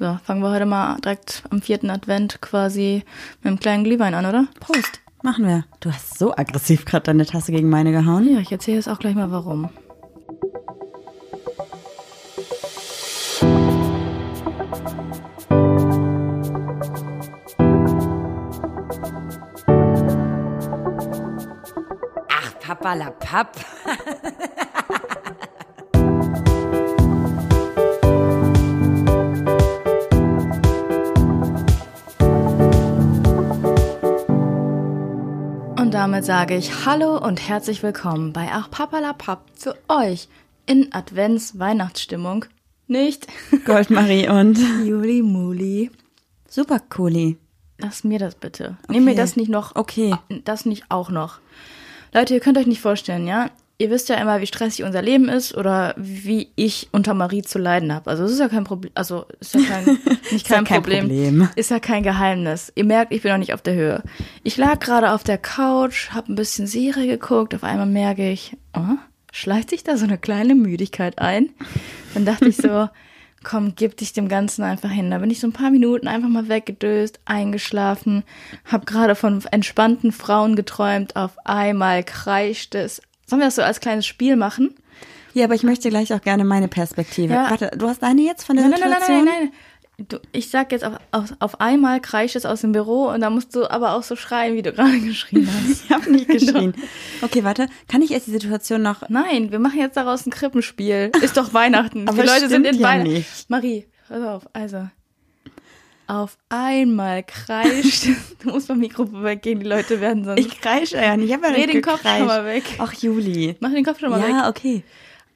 So, fangen wir heute mal direkt am vierten Advent quasi mit einem kleinen Glühwein an, oder? Prost. Machen wir. Du hast so aggressiv gerade deine Tasse gegen meine gehauen. Ja, ich erzähle jetzt auch gleich mal warum. Ach, Papa la Papp. Damit sage ich Hallo und herzlich willkommen bei Ach Papalapap zu euch in Advents-Weihnachtsstimmung. Nicht Goldmarie und Juli Muli. Super Cooli. Lass mir das bitte. Nehm mir Okay. das nicht noch. Okay. Das nicht auch noch. Leute, ihr könnt euch nicht vorstellen, ja? Ihr wisst ja immer, wie stressig unser Leben ist oder wie ich unter Marie zu leiden habe. Also es ist ja kein Problem, also ist ja kein, nicht kein, kein Problem. Problem. Ist ja kein Geheimnis. Ihr merkt, ich bin noch nicht auf der Höhe. Ich lag gerade auf der Couch, habe ein bisschen Serie geguckt, auf einmal merke ich, oh, schleicht sich da so eine kleine Müdigkeit ein. Dann dachte ich so, komm, gib dich dem Ganzen einfach hin. Da bin ich so ein paar Minuten einfach mal weggedöst, eingeschlafen, hab gerade von entspannten Frauen geträumt, auf einmal kreischt es. Sollen wir das so als kleines Spiel machen? Ja, aber ich möchte gleich auch gerne meine Perspektive. Ja. Warte, du hast deine jetzt von der Nein, nein, nein, nein, Situation? nein, nein. Du, ich sag jetzt auf, auf, auf einmal kreischt es aus dem Büro und da musst du aber auch so schreien, wie du gerade geschrien hast. Ich habe nicht geschrien. Okay, warte. Kann ich erst die Situation noch... Nein, wir machen jetzt daraus ein Krippenspiel. Ist doch Weihnachten. Aber Die Leute sind in ja Weihnachten. Marie, pass auf, also. Auf einmal kreischt. du musst vom Mikro weggehen, die Leute werden sonst. Ich kreische ja nicht. Ich habe ja Dreh den Kopf schon mal weg. Ach, Juli. Mach den Kopf schon mal weg. Ja, okay.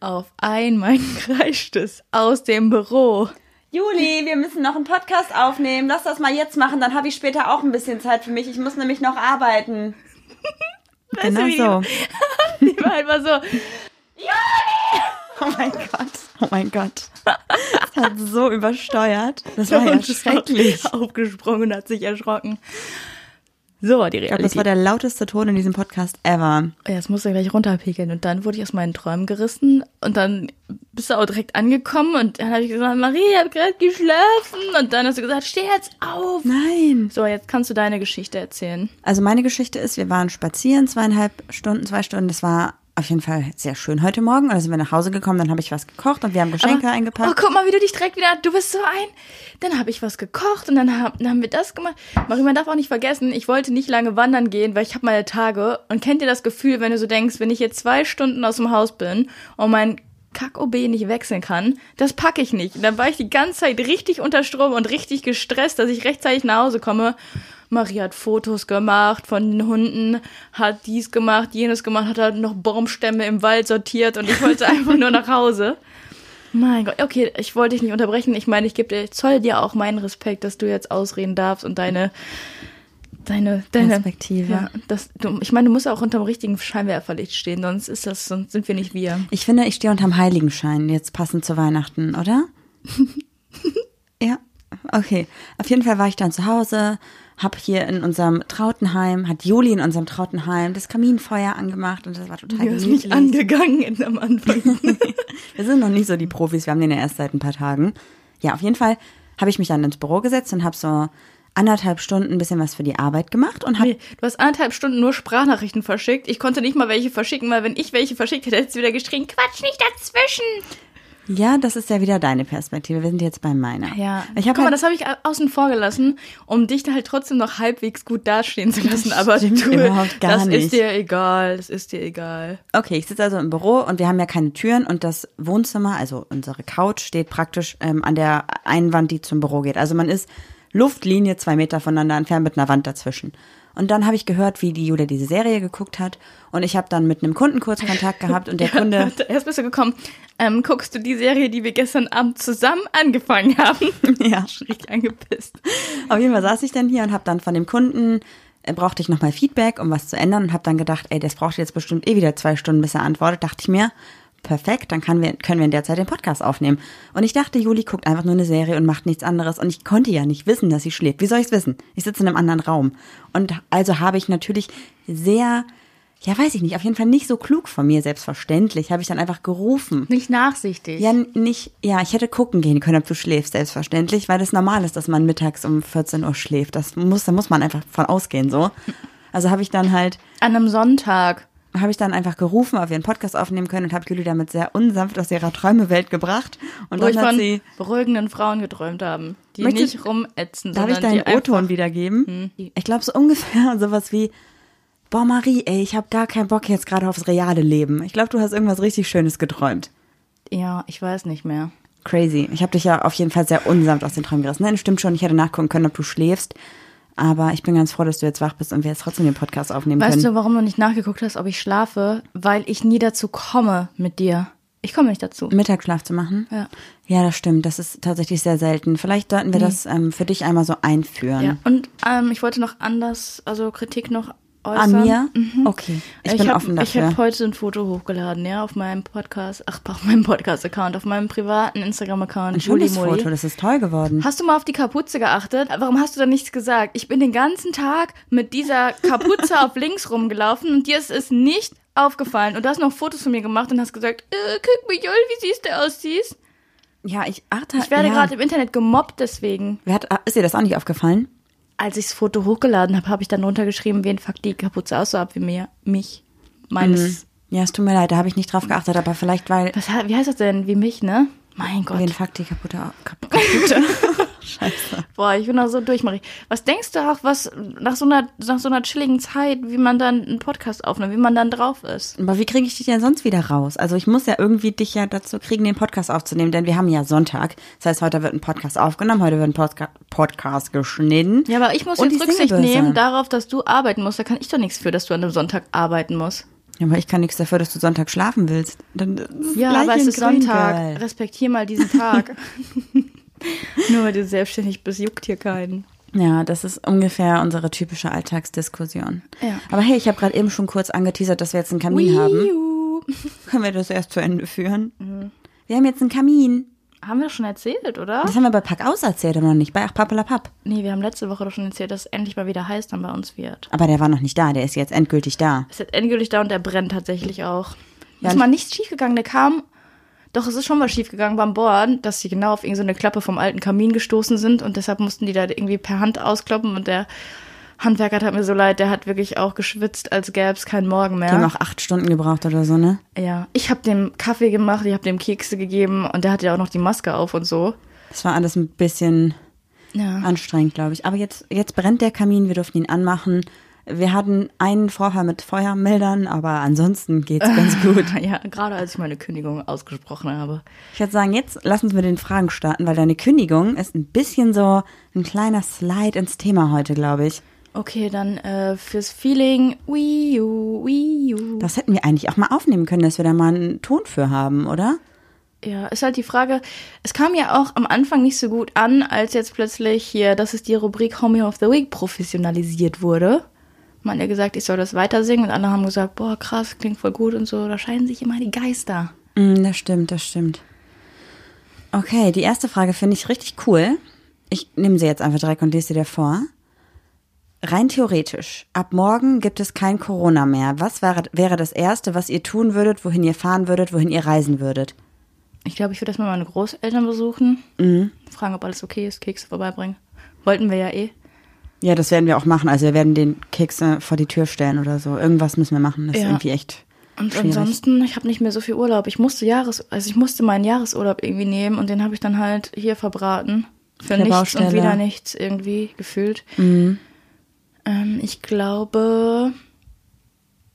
Auf einmal kreischt es aus dem Büro. Juli, wir müssen noch einen Podcast aufnehmen. Lass das mal jetzt machen, dann habe ich später auch ein bisschen Zeit für mich. Ich muss nämlich noch arbeiten. Genau so. Die, war einfach so. Oh mein Gott. Oh mein Gott. Das hat so übersteuert. Das war ja schrecklich. Aufgesprungen und hat sich erschrocken. So, die Ich glaube, Realität. das war der lauteste Ton in diesem Podcast ever. Ja, Jetzt musst du gleich runterpegeln. Und dann wurde ich aus meinen Träumen gerissen. Und dann bist du auch direkt angekommen. Und dann habe ich gesagt, Marie, ich habe gerade geschlafen. Und dann hast du gesagt, steh jetzt auf. Nein. So, jetzt kannst du deine Geschichte erzählen. Also meine Geschichte ist, wir waren spazieren, zweieinhalb Stunden, zwei Stunden. Das war auf jeden Fall sehr schön heute Morgen. Und dann sind wir nach Hause gekommen, dann habe ich was gekocht und wir haben Geschenke Oh, eingepackt. guck mal, wie du dich direkt wieder. Du bist so ein. Dann habe ich was gekocht und dann, hab, dann haben wir das gemacht. Marie, man darf auch nicht vergessen, ich wollte nicht lange wandern gehen, weil ich habe meine Tage. Und kennt ihr das Gefühl, wenn du so denkst, wenn ich jetzt zwei Stunden aus dem Haus bin und mein Kack-OB nicht wechseln kann, das packe ich nicht. Und dann war ich die ganze Zeit richtig unter Strom und richtig gestresst, dass ich rechtzeitig nach Hause komme. Marie hat Fotos gemacht von den Hunden, hat dies gemacht, jenes gemacht, hat halt noch Baumstämme im Wald sortiert und ich wollte einfach nur nach Hause. Mein Gott, okay, ich wollte dich nicht unterbrechen. Ich meine, ich gebe dir, ich zoll dir auch meinen Respekt, dass du jetzt ausreden darfst und deine, deine, deine Perspektive. Ja, das, du, ich meine, du musst auch unter dem richtigen Scheinwerferlicht stehen, sonst ist das, sonst sind wir nicht wir. Ich finde, ich stehe unterm Heiligenschein, jetzt passend zu Weihnachten, oder? ja, okay. Auf jeden Fall war ich dann zu Hause, hab hier in unserem Trautenheim, hat Juli in unserem Trautenheim das Kaminfeuer angemacht und das war total gemütlich. mich angegangen in, am Anfang. Wir sind noch nicht so die Profis, wir haben den ja erst seit ein paar Tagen. Ja, auf jeden Fall habe ich mich dann ins Büro gesetzt und habe so anderthalb Stunden ein bisschen was für die Arbeit gemacht und habe Nee, du hast anderthalb Stunden nur Sprachnachrichten verschickt. Ich konnte nicht mal welche verschicken, weil wenn ich welche verschickt hätte, hättest du wieder geschrien, Quatsch nicht dazwischen. Ja, das ist ja wieder deine Perspektive. Wir sind jetzt bei meiner. Ja, ich guck mal, halt, das habe ich außen vor gelassen, um dich da halt trotzdem noch halbwegs gut dastehen zu lassen. Aber du, überhaupt gar das nicht. ist dir egal, das ist dir egal. Okay, ich sitze also im Büro und wir haben ja keine Türen und das Wohnzimmer, also unsere Couch, steht praktisch ähm, an der Einwand, die zum Büro geht. Also man ist Luftlinie zwei Meter voneinander entfernt mit einer Wand dazwischen. Und dann habe ich gehört, wie die Julia diese Serie geguckt hat und ich habe dann mit einem Kunden kurz Kontakt gehabt und der Kunde, Erst bist du gekommen, ähm, guckst du die Serie, die wir gestern Abend zusammen angefangen haben? ja, richtig angepisst. auf jeden Fall saß ich dann hier und habe dann von dem Kunden äh, brauchte ich nochmal Feedback, um was zu ändern und habe dann gedacht, ey, das braucht jetzt bestimmt eh wieder zwei Stunden, bis er antwortet. Dachte ich mir, perfekt, dann wir, können wir in der Zeit den Podcast aufnehmen. Und ich dachte, Juli guckt einfach nur eine Serie und macht nichts anderes. Und ich konnte ja nicht wissen, dass sie schläft. Wie soll ich es wissen? Ich sitze in einem anderen Raum. Und also habe ich natürlich sehr, ja, weiß ich nicht, auf jeden Fall nicht so klug von mir, selbstverständlich, habe ich dann einfach gerufen. Nicht nachsichtig. Ja, nicht, ja, ich hätte gucken gehen können, ob du schläfst, selbstverständlich, weil das normal ist, dass man mittags um 14 Uhr schläft. Das muss, da muss man einfach von ausgehen, so. Also habe ich dann halt, An einem Sonntag. Habe ich dann einfach gerufen, ob wir einen Podcast aufnehmen können und habe Juli damit sehr unsanft aus ihrer Träumewelt gebracht. Und Wo ich dann hat von sie, beruhigenden Frauen geträumt haben, die Möchtest- nicht rumätzen, darf ich deinen O-Ton wiedergeben? Ich glaube so ungefähr sowas wie, boah Marie, ey, ich habe gar keinen Bock jetzt gerade aufs reale Leben. Ich glaube, du hast irgendwas richtig Schönes geträumt. Ja, ich weiß nicht mehr. Crazy. Ich habe dich ja auf jeden Fall sehr unsanft aus den Träumen gerissen. Nein, stimmt schon, ich hätte nachgucken können, ob du schläfst. Aber ich bin ganz froh, dass du jetzt wach bist und wir jetzt trotzdem den Podcast aufnehmen Weißt können. du, warum du nicht nachgeguckt hast, ob ich schlafe? Weil ich nie dazu komme mit dir. Ich komme nicht dazu. Mittagsschlaf zu machen? Ja. Ja, das stimmt. Das ist tatsächlich sehr selten. Vielleicht sollten wir das ähm, für dich einmal so einführen. Ja. Und ähm, ich wollte noch anders, also Kritik noch An äußern. mir? Okay. Ich, bin hab, offen Ich dafür. habe heute ein Foto hochgeladen, ja, auf meinem Podcast, ach, auf meinem Podcast-Account, auf meinem privaten Instagram-Account. ein schönes. Foto, das ist toll geworden. Hast du mal auf die Kapuze geachtet? Warum hast du da nichts gesagt? Ich bin den ganzen Tag mit dieser Kapuze auf links rumgelaufen und dir ist es nicht aufgefallen. Und du hast noch Fotos von mir gemacht und hast gesagt, äh, guck mal, Jol, wie süß du aussiehst. Ja, ich achte. Ich werde ja. gerade im Internet gemobbt deswegen. Wer hat, ah, ist dir das auch nicht aufgefallen? Als ich das Foto hochgeladen habe, habe ich dann runtergeschrieben, wen fuck die Kapuze aus so ab wie mir, mich, meines. Ja, es tut mir leid, da habe ich nicht drauf geachtet, aber vielleicht, weil. Was, wie heißt das denn? Wie mich, ne? Mein Gott. Wen fuck die kaputte, kap kaputte. Scheiße. Boah, ich bin da so durch, Marie. Was denkst du auch, was nach so einer, nach so einer chilligen Zeit, wie man dann einen Podcast aufnimmt, wie man dann drauf ist? Aber wie kriege ich dich denn sonst wieder raus? Also ich muss ja irgendwie dich ja dazu kriegen, den Podcast aufzunehmen, denn wir haben ja Sonntag. Das heißt, heute wird ein Podcast aufgenommen, heute wird ein Podca Podcast geschnitten. Ja, aber ich muss jetzt Rücksicht nehmen darauf, dass du arbeiten musst. Da kann ich doch nichts für, dass du an einem Sonntag arbeiten musst. Ja, aber ich kann nichts dafür, dass du Sonntag schlafen willst. Dann, Ja, aber es ist Sonntag. Girl. Respektier mal diesen Tag. Nur weil du selbstständig bist, juckt hier keinen. Ja, das ist ungefähr unsere typische Alltagsdiskussion. Ja. Aber hey, ich habe gerade eben schon kurz angeteasert, dass wir jetzt einen Kamin haben. Wiu. Können wir das erst zu Ende führen? Mhm. Wir haben jetzt einen Kamin. Haben wir schon erzählt, oder? Das haben wir bei Pack aus erzählt, aber noch nicht bei Ach Pappelapapp. Nee, wir haben letzte Woche doch schon erzählt, dass es endlich mal wieder heiß dann bei uns wird. Aber der war noch nicht da, der ist jetzt endgültig da. Ist jetzt endgültig da und der brennt tatsächlich auch. Ja, ist mal nichts schiefgegangen. Der kam, doch es ist schon was schiefgegangen beim Bohren, dass sie genau auf irgendeine Klappe vom alten Kamin gestoßen sind und deshalb mussten die da irgendwie per Hand auskloppen und der Handwerker hat mir so leid, der hat wirklich auch geschwitzt, als gäbe es keinen Morgen mehr. Die haben auch acht Stunden gebraucht oder so, ne? Ja, ich habe dem Kaffee gemacht, ich habe dem Kekse gegeben und der hatte ja auch noch die Maske auf und so. Das war alles ein bisschen Ja. anstrengend, glaube ich. Aber jetzt, jetzt brennt der Kamin, wir durften ihn anmachen. Wir hatten einen Vorfall mit Feuermeldern, aber ansonsten geht's ganz gut. Ja, gerade als ich meine Kündigung ausgesprochen habe. Ich würde sagen, jetzt lass uns mit den Fragen starten, weil deine Kündigung ist ein bisschen so ein kleiner Slide ins Thema heute, glaube ich. Okay, dann äh, fürs Feeling, Wii U, Wii U. Das hätten wir eigentlich auch mal aufnehmen können, dass wir da mal einen Ton für haben, oder? Ja, ist halt die Frage, es kam ja auch am Anfang nicht so gut an, als jetzt plötzlich hier, das ist die Rubrik Homie of the Week professionalisiert wurde. Man hat ja gesagt, ich soll das weiter singen und andere haben gesagt, boah, krass, klingt voll gut und so. Da scheiden sich immer die Geister. Mm, das stimmt, das stimmt. Okay, die erste Frage finde ich richtig cool. Ich nehme sie jetzt einfach direkt und lese sie dir vor. Rein theoretisch, ab morgen gibt es kein Corona mehr. Was wäre, wäre das Erste, was ihr tun würdet, wohin ihr fahren würdet, wohin ihr reisen würdet? Ich glaube, ich würde erstmal meine Großeltern besuchen, Mhm. fragen, ob alles okay ist, Kekse vorbeibringen. Wollten wir ja eh. Ja, das werden wir auch machen. Also wir werden den Kekse vor die Tür stellen oder so. Irgendwas müssen wir machen. Das ist Ja. irgendwie echt Und schwierig. ansonsten, ich habe nicht mehr so viel Urlaub. Ich musste Jahres, also ich musste meinen Jahresurlaub irgendwie nehmen und den habe ich dann halt hier verbraten. Für der nichts Baustelle. und wieder nichts irgendwie gefühlt. Mhm. Ähm, ich glaube,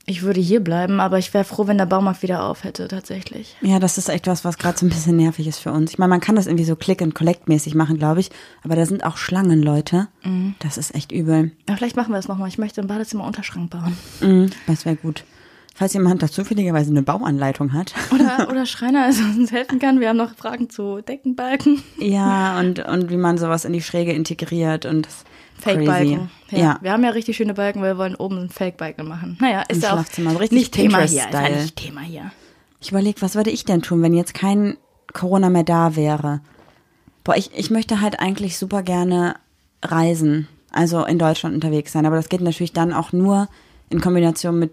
ich würde hier bleiben, aber ich wäre froh, wenn der Baumarkt wieder auf hätte, tatsächlich. Ja, das ist echt was, was gerade so ein bisschen nervig ist für uns. Ich meine, man kann das irgendwie so Click-and-Collect-mäßig machen, glaube ich. Aber da sind auch Schlangen, Leute. Mhm. Das ist echt übel. Ja, vielleicht machen wir das nochmal. Ich möchte einen Badezimmer-Unterschrank bauen. Mhm, das wäre gut. Falls jemand da zufälligerweise eine Bauanleitung hat. Oder, oder Schreiner, also uns helfen kann. Wir haben noch Fragen zu Deckenbalken. ja, und, und wie man sowas in die Schräge integriert und das Fake-Balken. Crazy. Ja. Wir haben ja richtig schöne Balken, weil wir wollen oben einen Fake-Balken machen. Naja, ist Im ja auch richtig nicht Thema hier. Ist ja Pinterest-Style. nicht Thema hier. Ich überlege, was würde ich denn tun, wenn jetzt kein Corona mehr da wäre? Boah, ich, ich möchte halt eigentlich super gerne reisen, also in Deutschland unterwegs sein. Aber das geht natürlich dann auch nur in Kombination mit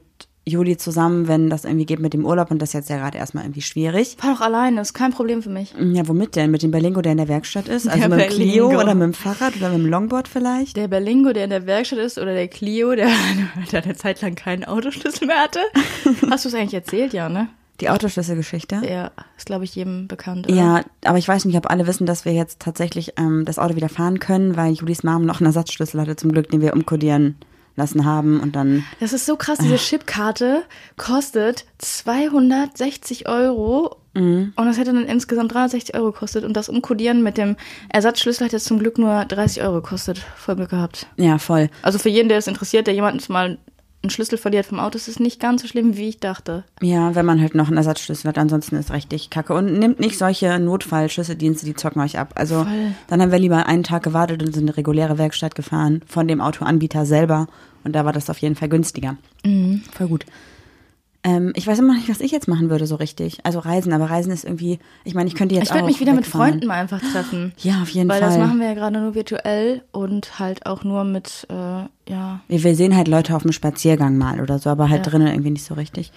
Juli zusammen, wenn das irgendwie geht mit dem Urlaub und das ist jetzt ja gerade erstmal irgendwie schwierig. Fahr doch alleine, ist kein Problem für mich. Ja, womit denn? Mit dem Berlingo, der in der Werkstatt ist? Also Der mit dem Clio oder mit dem Fahrrad oder mit dem Longboard vielleicht? Der Berlingo, der in der Werkstatt ist, oder der Clio, der, der eine Zeit lang keinen Autoschlüssel mehr hatte. Hast du es eigentlich erzählt, ja, ne? Die Autoschlüsselgeschichte? Ja, ist, glaube ich, jedem bekannt. Oder? Ja, aber ich weiß nicht, ob alle wissen, dass wir jetzt tatsächlich ähm, das Auto wieder fahren können, weil Julis Mom noch einen Ersatzschlüssel hatte, zum Glück, den wir umkodieren lassen haben und dann. Das ist so krass, diese Chipkarte kostet 260 Euro und das hätte dann insgesamt 360 Euro gekostet und das Umkodieren mit dem Ersatzschlüssel hat jetzt zum Glück nur 30 Euro gekostet. Voll Glück gehabt. Ja, voll. Also für jeden, der es interessiert, der jemand mal einen Schlüssel verliert vom Auto, ist es nicht ganz so schlimm, wie ich dachte. Ja, wenn man halt noch einen Ersatzschlüssel hat, ansonsten ist richtig kacke. Und nimmt nicht solche Notfallschlüsseldienste, die zocken euch ab. Also Voll. dann haben wir lieber einen Tag gewartet und sind in eine reguläre Werkstatt gefahren von dem Autoanbieter selber. Und da war das auf jeden Fall günstiger. Mhm. Voll gut. Ähm, ich weiß immer nicht, was ich jetzt machen würde so richtig. Also Reisen, aber Reisen ist irgendwie, ich meine, ich könnte jetzt Ich würde auch mich wieder mit wegfahren. Freunden mal einfach treffen. Ja, auf jeden Weil Fall. das machen wir ja gerade nur virtuell und halt auch nur mit, äh, ja, Wir, wir sehen halt Leute auf dem Spaziergang mal oder so, aber halt Ja. drinnen irgendwie nicht so richtig.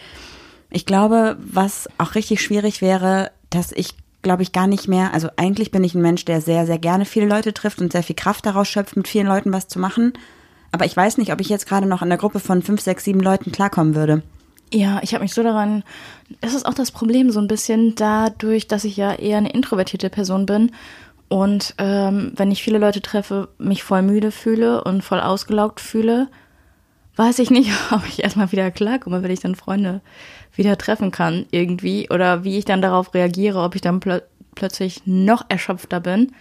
Ich glaube, was auch richtig schwierig wäre, dass ich, glaube ich, gar nicht mehr, also eigentlich bin ich ein Mensch, der sehr, sehr gerne viele Leute trifft und sehr viel Kraft daraus schöpft, mit vielen Leuten was zu machen. Aber ich weiß nicht, ob ich jetzt gerade noch in einer Gruppe von fünf, sechs, sieben Leuten klarkommen würde. Ja, ich habe mich so daran. Das ist auch das Problem so ein bisschen dadurch, dass ich ja eher eine introvertierte Person bin und ähm, wenn ich viele Leute treffe, mich voll müde fühle und voll ausgelaugt fühle, weiß ich nicht, ob ich erstmal wieder klarkomme, wenn ich dann Freunde wieder treffen kann irgendwie oder wie ich dann darauf reagiere, ob ich dann plö plötzlich noch erschöpfter bin.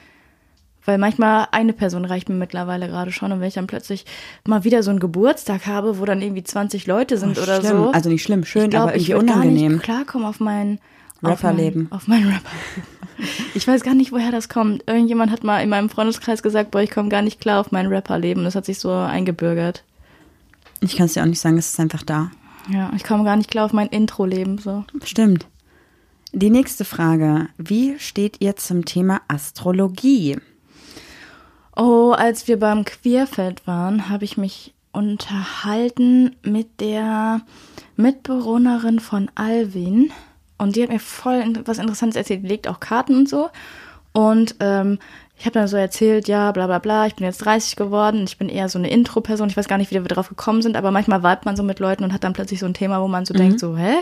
Weil manchmal eine Person reicht mir mittlerweile gerade schon und wenn ich dann plötzlich mal wieder so einen Geburtstag habe, wo dann irgendwie 20 Leute sind oder schlimm. so. Also nicht schlimm, schön, ich glaub, aber ich irgendwie Gar unangenehm. nicht klarkommen auf mein auf Rapperleben. mein- Auf mein Rapper. Ich weiß gar nicht, woher das kommt. Irgendjemand hat mal in meinem Freundeskreis gesagt, boah, ich komme gar nicht klar auf mein Rapperleben. Das hat sich so eingebürgert. Ich kann es dir auch nicht sagen, es ist einfach da. Ja, ich komme gar nicht klar auf mein Intro-Leben. So. Stimmt. Die nächste Frage. Wie steht ihr zum Thema Astrologie? Oh, als wir beim Queerfeld waren, habe ich mich unterhalten mit der Mitbewohnerin von Alvin. Und die hat mir voll was Interessantes erzählt. Die legt auch Karten und so. Und ähm, ich habe dann so erzählt, ja, bla bla bla, ich bin jetzt 30 geworden, ich bin eher so eine Intro-Person. Ich weiß gar nicht, wie wir drauf gekommen sind, aber manchmal vibet man so mit Leuten und hat dann plötzlich so ein Thema, wo man so denkt, so, hä?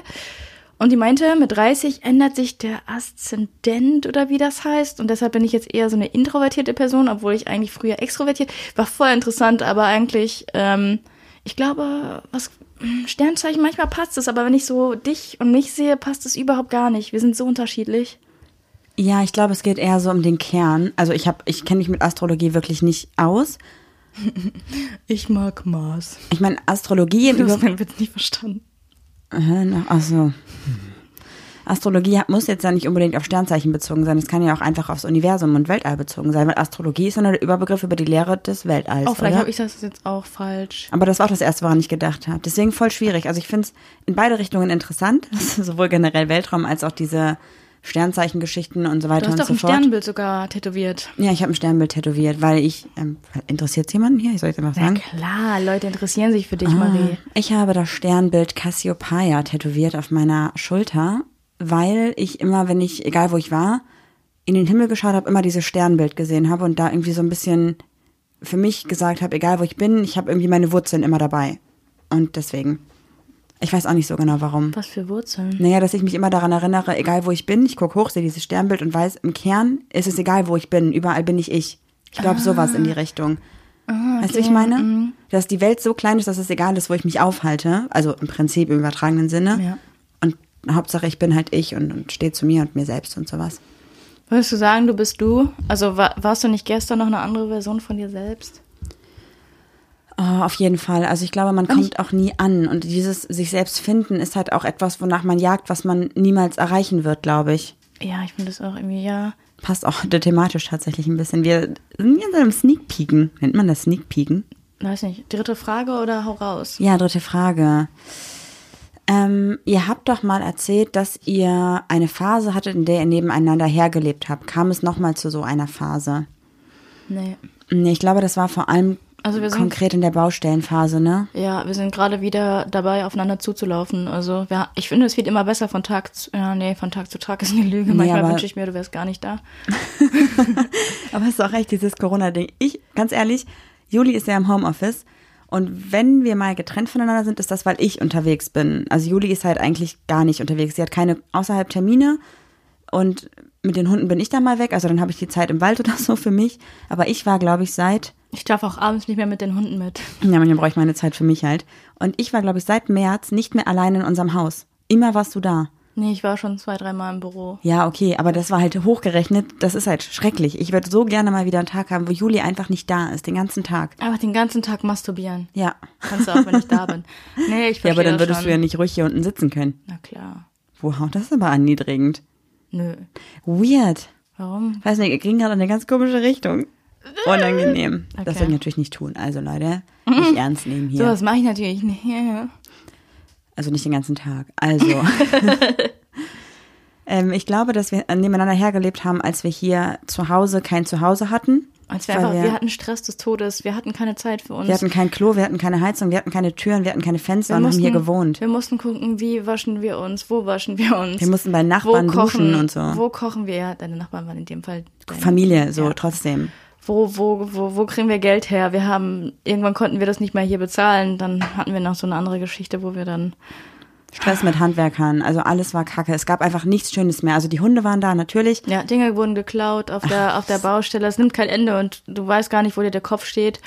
Und die meinte, mit 30 ändert sich der Aszendent oder wie das heißt. Und deshalb bin ich jetzt eher so eine introvertierte Person, obwohl ich eigentlich früher extrovertiert war. Voll interessant, aber eigentlich, ähm, ich glaube, was Sternzeichen, manchmal passt es, aber wenn ich so dich und mich sehe, passt es überhaupt gar nicht. Wir sind so unterschiedlich. Ja, ich glaube, es geht eher so um den Kern. Also ich habe, ich kenne mich mit Astrologie wirklich nicht aus. Ich mag Mars. Ich meine, Astrologie Du hast meinen Witz nicht verstanden. Ach so. Astrologie muss jetzt ja nicht unbedingt auf Sternzeichen bezogen sein. Es kann ja auch einfach aufs Universum und Weltall bezogen sein, weil Astrologie ist ja nur der Überbegriff über die Lehre des Weltalls. Oh, vielleicht habe ich das jetzt auch falsch. Aber das war auch das Erste, woran ich gedacht habe. Deswegen voll schwierig. Also ich finde es in beide Richtungen interessant, sowohl generell Weltraum als auch diese Sternzeichengeschichten und so Du weiter hast und doch so ein fort. Sternbild sogar tätowiert. Ja, ich habe ein Sternbild tätowiert, weil ich, ähm, interessiert jemanden hier? Ich soll jetzt einfach Na sagen. klar, Leute interessieren sich für dich, Ah, Marie. Ich habe das Sternbild Cassiopeia tätowiert auf meiner Schulter, weil ich immer, wenn ich, egal wo ich war, in den Himmel geschaut habe, immer dieses Sternbild gesehen habe und da irgendwie so ein bisschen für mich gesagt habe, egal wo ich bin, ich habe irgendwie meine Wurzeln immer dabei. Und deswegen. Ich weiß auch nicht so genau warum. Was für Wurzeln? Naja, dass ich mich immer daran erinnere, egal wo ich bin, ich gucke hoch, sehe dieses Sternbild und weiß, im Kern ist es egal, wo ich bin, überall bin ich ich. Ich glaube, sowas in die Richtung. Weißt du, wie ich meine? Dass die Welt so klein ist, dass es egal ist, wo ich mich aufhalte. Also im Prinzip im übertragenen Sinne. Ja. Und Hauptsache, ich bin halt ich und, und stehe zu mir und mir selbst und sowas. Würdest du sagen, du bist du? Also wa warst du nicht gestern noch eine andere Version von dir selbst? Oh, auf jeden Fall. Also ich glaube, man kommt auch nie an. Und dieses sich selbst finden ist halt auch etwas, wonach man jagt, was man niemals erreichen wird, glaube ich. Ja, ich finde das auch irgendwie, ja. Passt auch thematisch tatsächlich ein bisschen. Wir sind jetzt im Sneak Peeken. Nennt man das Sneak Peeken? Weiß nicht. Dritte Frage oder hau raus? Ja, dritte Frage. Ähm, ihr habt doch mal erzählt, dass ihr eine Phase hattet, in der ihr nebeneinander hergelebt habt. Kam es nochmal zu so einer Phase? Nee. Nee, ich glaube, das war vor allem Also sind- konkret in der Baustellenphase, ne? Ja, wir sind gerade wieder dabei, aufeinander zuzulaufen. Also wir, ich finde, es wird immer besser von Tag zu, ja, nee, von Tag zu Tag ist eine Lüge. Manchmal aber- wünsche ich mir, du wärst gar nicht da. Aber es ist auch recht, dieses Corona-Ding. Ich, ganz ehrlich, Juli ist ja im Homeoffice. Und wenn wir mal getrennt voneinander sind, ist das, weil ich unterwegs bin. Also Juli ist halt eigentlich gar nicht unterwegs. Sie hat keine außerhalb Termine. Und mit den Hunden bin ich dann mal weg. Also dann habe ich die Zeit im Wald oder so für mich. Aber ich war, glaube ich, seit, Ich darf auch abends nicht mehr mit den Hunden mit. ja, manchmal brauche ich meine Zeit für mich halt. Und ich war, glaube ich, seit März nicht mehr allein in unserem Haus. Immer warst du da. Nee, ich war schon zwei, dreimal im Büro. Ja, okay, aber das war halt hochgerechnet. Das ist halt schrecklich. Ich würde so gerne mal wieder einen Tag haben, wo Juli einfach nicht da ist, den ganzen Tag. Einfach den ganzen Tag masturbieren. Ja. Kannst du auch, wenn ich da bin. Nee, ich Ja, verstehe aber dann das würdest schon. du ja nicht ruhig hier unten sitzen können. Na klar. Wow, das ist aber erniedrigend. Nö. Weird. Warum? Weiß nicht, wir kriegen gerade in eine ganz komische Richtung. Unangenehm. Das Okay. soll ich natürlich nicht tun. Also Leute, nicht ernst nehmen hier. So, das mache ich natürlich nicht. Also nicht den ganzen Tag. Also. ähm, ich glaube, dass wir nebeneinander hergelebt haben, als wir hier zu Hause kein Zuhause hatten. Als wir einfach, wir, wir- hatten Stress des Todes, wir hatten keine Zeit für uns. Wir hatten kein Klo, wir hatten keine Heizung, wir hatten keine Türen, wir hatten keine Fenster und haben hier gewohnt. Wir mussten gucken, wie waschen wir uns, wo waschen wir uns. Wir mussten bei Nachbarn duschen und so. Wo kochen wir? Ja, deine Nachbarn waren in dem Fall Familie, so Ja. trotzdem. Wo, wo, wo, wo kriegen wir Geld her? Wir haben, irgendwann konnten wir das nicht mehr hier bezahlen. Dann hatten wir noch so eine andere Geschichte, wo wir dann, Stress mit Handwerkern, also alles war kacke. Es gab einfach nichts Schönes mehr. Also die Hunde waren da natürlich. ja, Dinge wurden geklaut auf der, auf der Baustelle. Es nimmt kein Ende und du weißt gar nicht, wo dir der Kopf steht.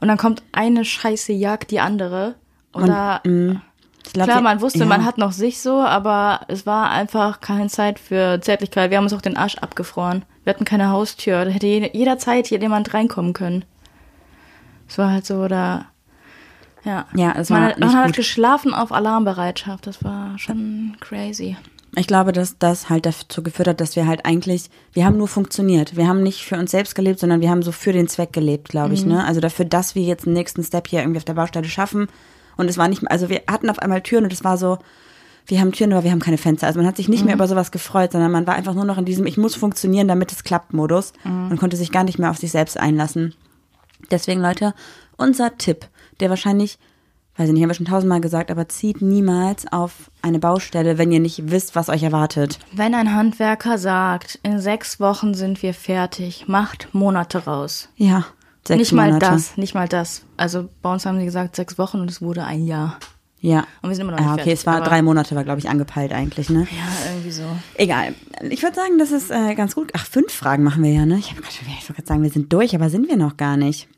Und dann kommt eine Scheiße Jagd die andere. Und, Und, mm, glaub, Klar, man wusste, ja. man hat noch sich so, aber es war einfach keine Zeit für Zärtlichkeit. Wir haben uns auch den Arsch abgefroren. Wir hatten keine Haustür. Da hätte jede- jederzeit hier jemand reinkommen können. Es war halt so, da. Ja, Ja, das war man, nicht man hat gut. geschlafen auf Alarmbereitschaft. Das war schon crazy. Ich glaube, dass das halt dazu geführt hat, dass wir halt eigentlich, wir haben nur funktioniert. Wir haben nicht für uns selbst gelebt, sondern wir haben so für den Zweck gelebt, glaube Mhm. ich, ne? Also dafür, dass wir jetzt den nächsten Step hier irgendwie auf der Baustelle schaffen. Und es war nicht also wir hatten auf einmal Türen und es war so, wir haben Türen, aber wir haben keine Fenster. Also man hat sich nicht Mhm. mehr über sowas gefreut, sondern man war einfach nur noch in diesem, ich muss funktionieren, damit es klappt Modus Mhm. und konnte sich gar nicht mehr auf sich selbst einlassen. Deswegen, Leute, unser Tipp, der wahrscheinlich, weiß ich nicht, haben wir schon tausendmal gesagt, aber zieht niemals auf eine Baustelle, wenn ihr nicht wisst, was euch erwartet. Wenn ein Handwerker sagt, in sechs Wochen sind wir fertig, macht Monate raus. Ja, sechs nicht Monate. mal das, nicht mal das. Also bei uns haben sie gesagt sechs Wochen und es wurde ein Jahr. Ja. Und wir sind immer noch nicht Ja, okay, fertig, es war drei Monate, war, glaube ich, angepeilt eigentlich, ne? Ja, irgendwie so. Egal. Ich würde sagen, das ist äh, ganz gut. Ach, fünf Fragen machen wir ja, ne? Ich, hab ich wollte gerade sagen, wir sind durch, aber sind wir noch gar nicht.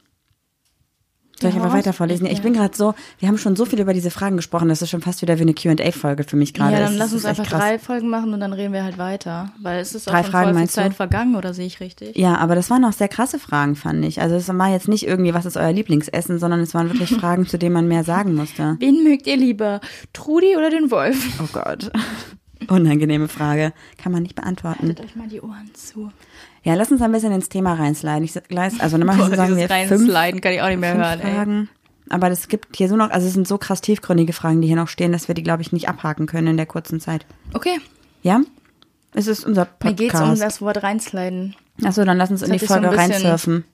Soll ich aber weiter vorlesen? ja. Ich bin gerade so, wir haben schon so viel über diese Fragen gesprochen, das ist schon fast wieder wie eine Q&A-Folge für mich gerade. Ja, dann lass uns einfach krass. drei Folgen machen und dann reden wir halt weiter. Weil es ist Drei auch schon Fragen voll viel meinst du? Zeit vergangen, oder sehe ich richtig? Ja, aber das waren auch sehr krasse Fragen, fand ich. Also es war jetzt nicht irgendwie, was ist euer Lieblingsessen, sondern es waren wirklich Fragen, zu denen man mehr sagen musste. Wen mögt ihr lieber? Trudi oder den Wolf? Oh Gott. Unangenehme Frage. Kann man nicht beantworten. Haltet euch mal die Ohren zu. Ja, lass uns ein bisschen ins Thema reinsliden. Ich also normalerweise Boah, sagen wir fünf, kann ich auch nicht mehr hören, ey. Fragen. Aber es gibt hier so noch, also es sind so krass tiefgründige Fragen, die hier noch stehen, dass wir die, glaube ich, nicht abhaken können in der kurzen Zeit. Okay, Ja? Es ist unser mir Podcast. geht's um das Wort reinsliden. Achso, dann lass uns in Das die so ein Folge bisschen- reinsurfen.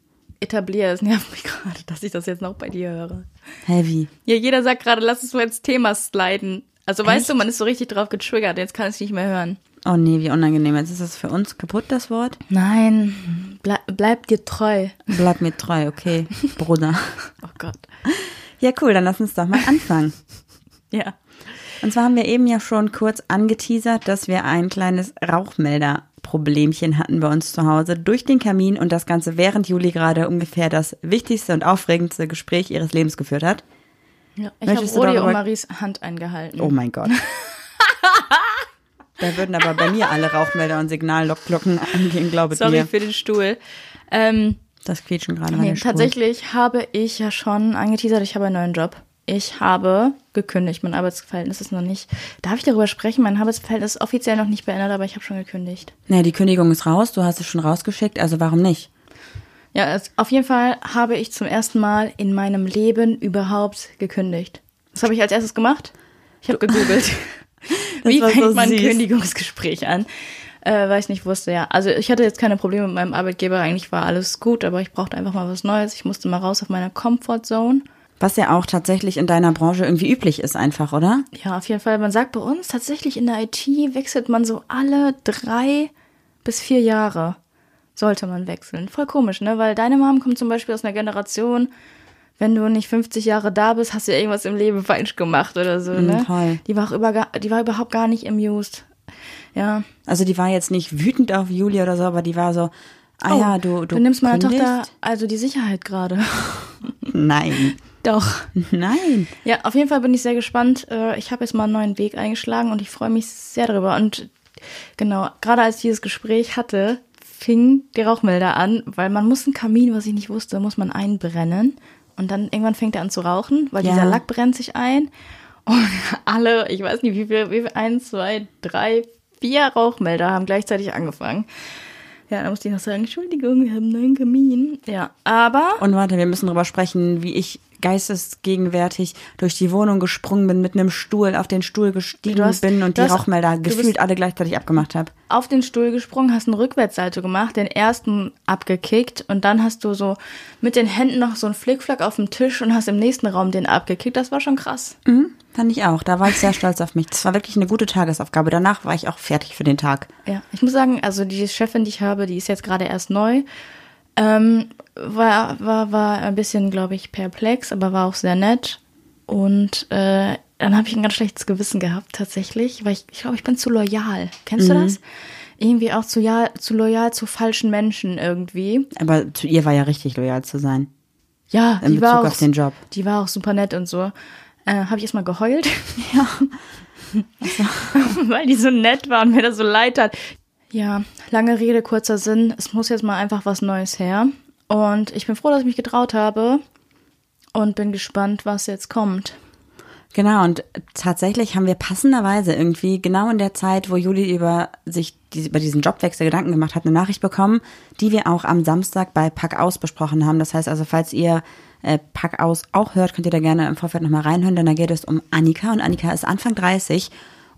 Etablier, es nervt mich gerade, dass ich das jetzt noch bei dir höre. Heavy. Ja, jeder sagt gerade, lass uns mal ins Thema sliden. Also weißt du, man ist so richtig drauf getriggert, jetzt kann ich es nicht mehr hören. Oh nee, wie unangenehm. Jetzt ist das für uns kaputt, das Wort. Nein, bleib, bleib dir treu. Bleib mir treu, okay, Bruder. Oh Gott. Ja, cool, dann lass uns doch mal anfangen. Ja. Und zwar haben wir eben ja schon kurz angeteasert, dass wir ein kleines Rauchmelder-Problemchen hatten bei uns zu Hause durch den Kamin und das Ganze während Juli gerade ungefähr das wichtigste und aufregendste Gespräch ihres Lebens geführt hat. ja. Ich habe Rodi und Maries Hand eingehalten. Oh mein Gott. da würden aber bei mir alle Rauchmelder und Signalglocken angehen, glaube ich Sorry mir. für den Stuhl. Ähm, Das quietschen gerade nee, Stuhl. tatsächlich habe ich ja schon angeteasert, ich habe einen neuen Job. Ich habe gekündigt. Mein Arbeitsverhältnis ist noch nicht. Darf ich darüber sprechen? Mein Arbeitsverhältnis ist offiziell noch nicht beendet, aber ich habe schon gekündigt. Nee, die Kündigung ist raus, du hast es schon rausgeschickt, also warum nicht? Ja, es, auf jeden Fall habe ich zum ersten Mal in meinem Leben überhaupt gekündigt. Was habe ich als erstes gemacht? Ich habe gegoogelt. Wie fängt so man ein. Kündigungsgespräch an? äh, weil ich nicht wusste, ja. Also ich hatte jetzt keine Probleme mit meinem Arbeitgeber, eigentlich war alles gut, aber ich brauchte einfach mal was Neues. Ich musste mal raus auf meiner Comfortzone. Was ja auch tatsächlich in deiner Branche irgendwie üblich ist, einfach, oder? Ja, auf jeden Fall. Man sagt bei uns tatsächlich in der IT wechselt man so alle drei bis vier Jahre sollte man wechseln. Voll komisch, ne? Weil deine Mom kommt zum Beispiel aus einer Generation, wenn du nicht 50 Jahre da bist, hast du irgendwas im Leben falsch gemacht oder so, ne? voll. Die war auch über, die war überhaupt gar nicht amused. Ja. Also die war jetzt nicht wütend auf Julia oder so, aber die war so, ah Oh, ja, du, du du nimmst meiner? Tochter also die Sicherheit gerade. Nein, Doch. nein. Ja, auf jeden Fall bin ich sehr gespannt. Äh, Ich habe jetzt mal einen neuen Weg eingeschlagen und ich freue mich sehr darüber. Und genau, gerade als ich dieses Gespräch hatte, fing die Rauchmelder an, weil man muss einen Kamin, was ich nicht wusste, muss man einbrennen. Und dann irgendwann fängt er an zu rauchen, weil Ja. dieser Lack brennt sich ein. Und alle, ich weiß nicht, wie viel, wie viel, eins, zwei, drei, vier Rauchmelder haben gleichzeitig angefangen. Ja, da musste ich noch sagen, Entschuldigung, wir haben einen neuen Kamin. Ja, aber Und warte, wir müssen drüber sprechen, wie ich geistesgegenwärtig durch die Wohnung gesprungen bin, mit einem Stuhl auf den Stuhl gestiegen hast- bin und die hast- Rauchmelder gefühlt alle gleichzeitig abgemacht habe. auf den Stuhl gesprungen, hast einen Rückwärtssalto gemacht, den ersten abgekickt und dann hast du so mit den Händen noch so einen Flickflack auf dem Tisch und hast im nächsten Raum den abgekickt. Das war schon krass. Mhm, fand ich auch. Da war ich sehr stolz auf mich. Das war wirklich eine gute Tagesaufgabe. Danach war ich auch fertig für den Tag. Ja, ich muss sagen, also die Chefin, die ich habe, die ist jetzt gerade erst neu. Ähm, war, war, war ein bisschen, glaube ich, perplex, aber war auch sehr nett. Und äh, dann habe ich ein ganz schlechtes Gewissen gehabt, tatsächlich, weil ich, ich glaube, ich bin zu loyal. Kennst du das? Irgendwie auch zu, ja, zu loyal zu falschen Menschen irgendwie. Aber zu ihr war ja richtig loyal zu sein. Ja, In die war Bezug auch, auf den Job. Die war auch super nett und so. Äh, habe ich erstmal geheult. Ja. Weil die so nett war und mir das so leid hat. Ja, lange Rede, kurzer Sinn. Es muss jetzt mal einfach was Neues her. Und ich bin froh, dass ich mich getraut habe. Und bin gespannt, was jetzt kommt. Genau, und tatsächlich haben wir passenderweise irgendwie genau in der Zeit, wo Juli über sich über diesen Jobwechsel Gedanken gemacht hat, eine Nachricht bekommen, die wir auch am Samstag bei Pack Aus besprochen haben. Das heißt also, falls ihr äh, Pack Aus auch hört, könnt ihr da gerne im Vorfeld nochmal reinhören, denn da geht es um Annika und Annika ist Anfang 30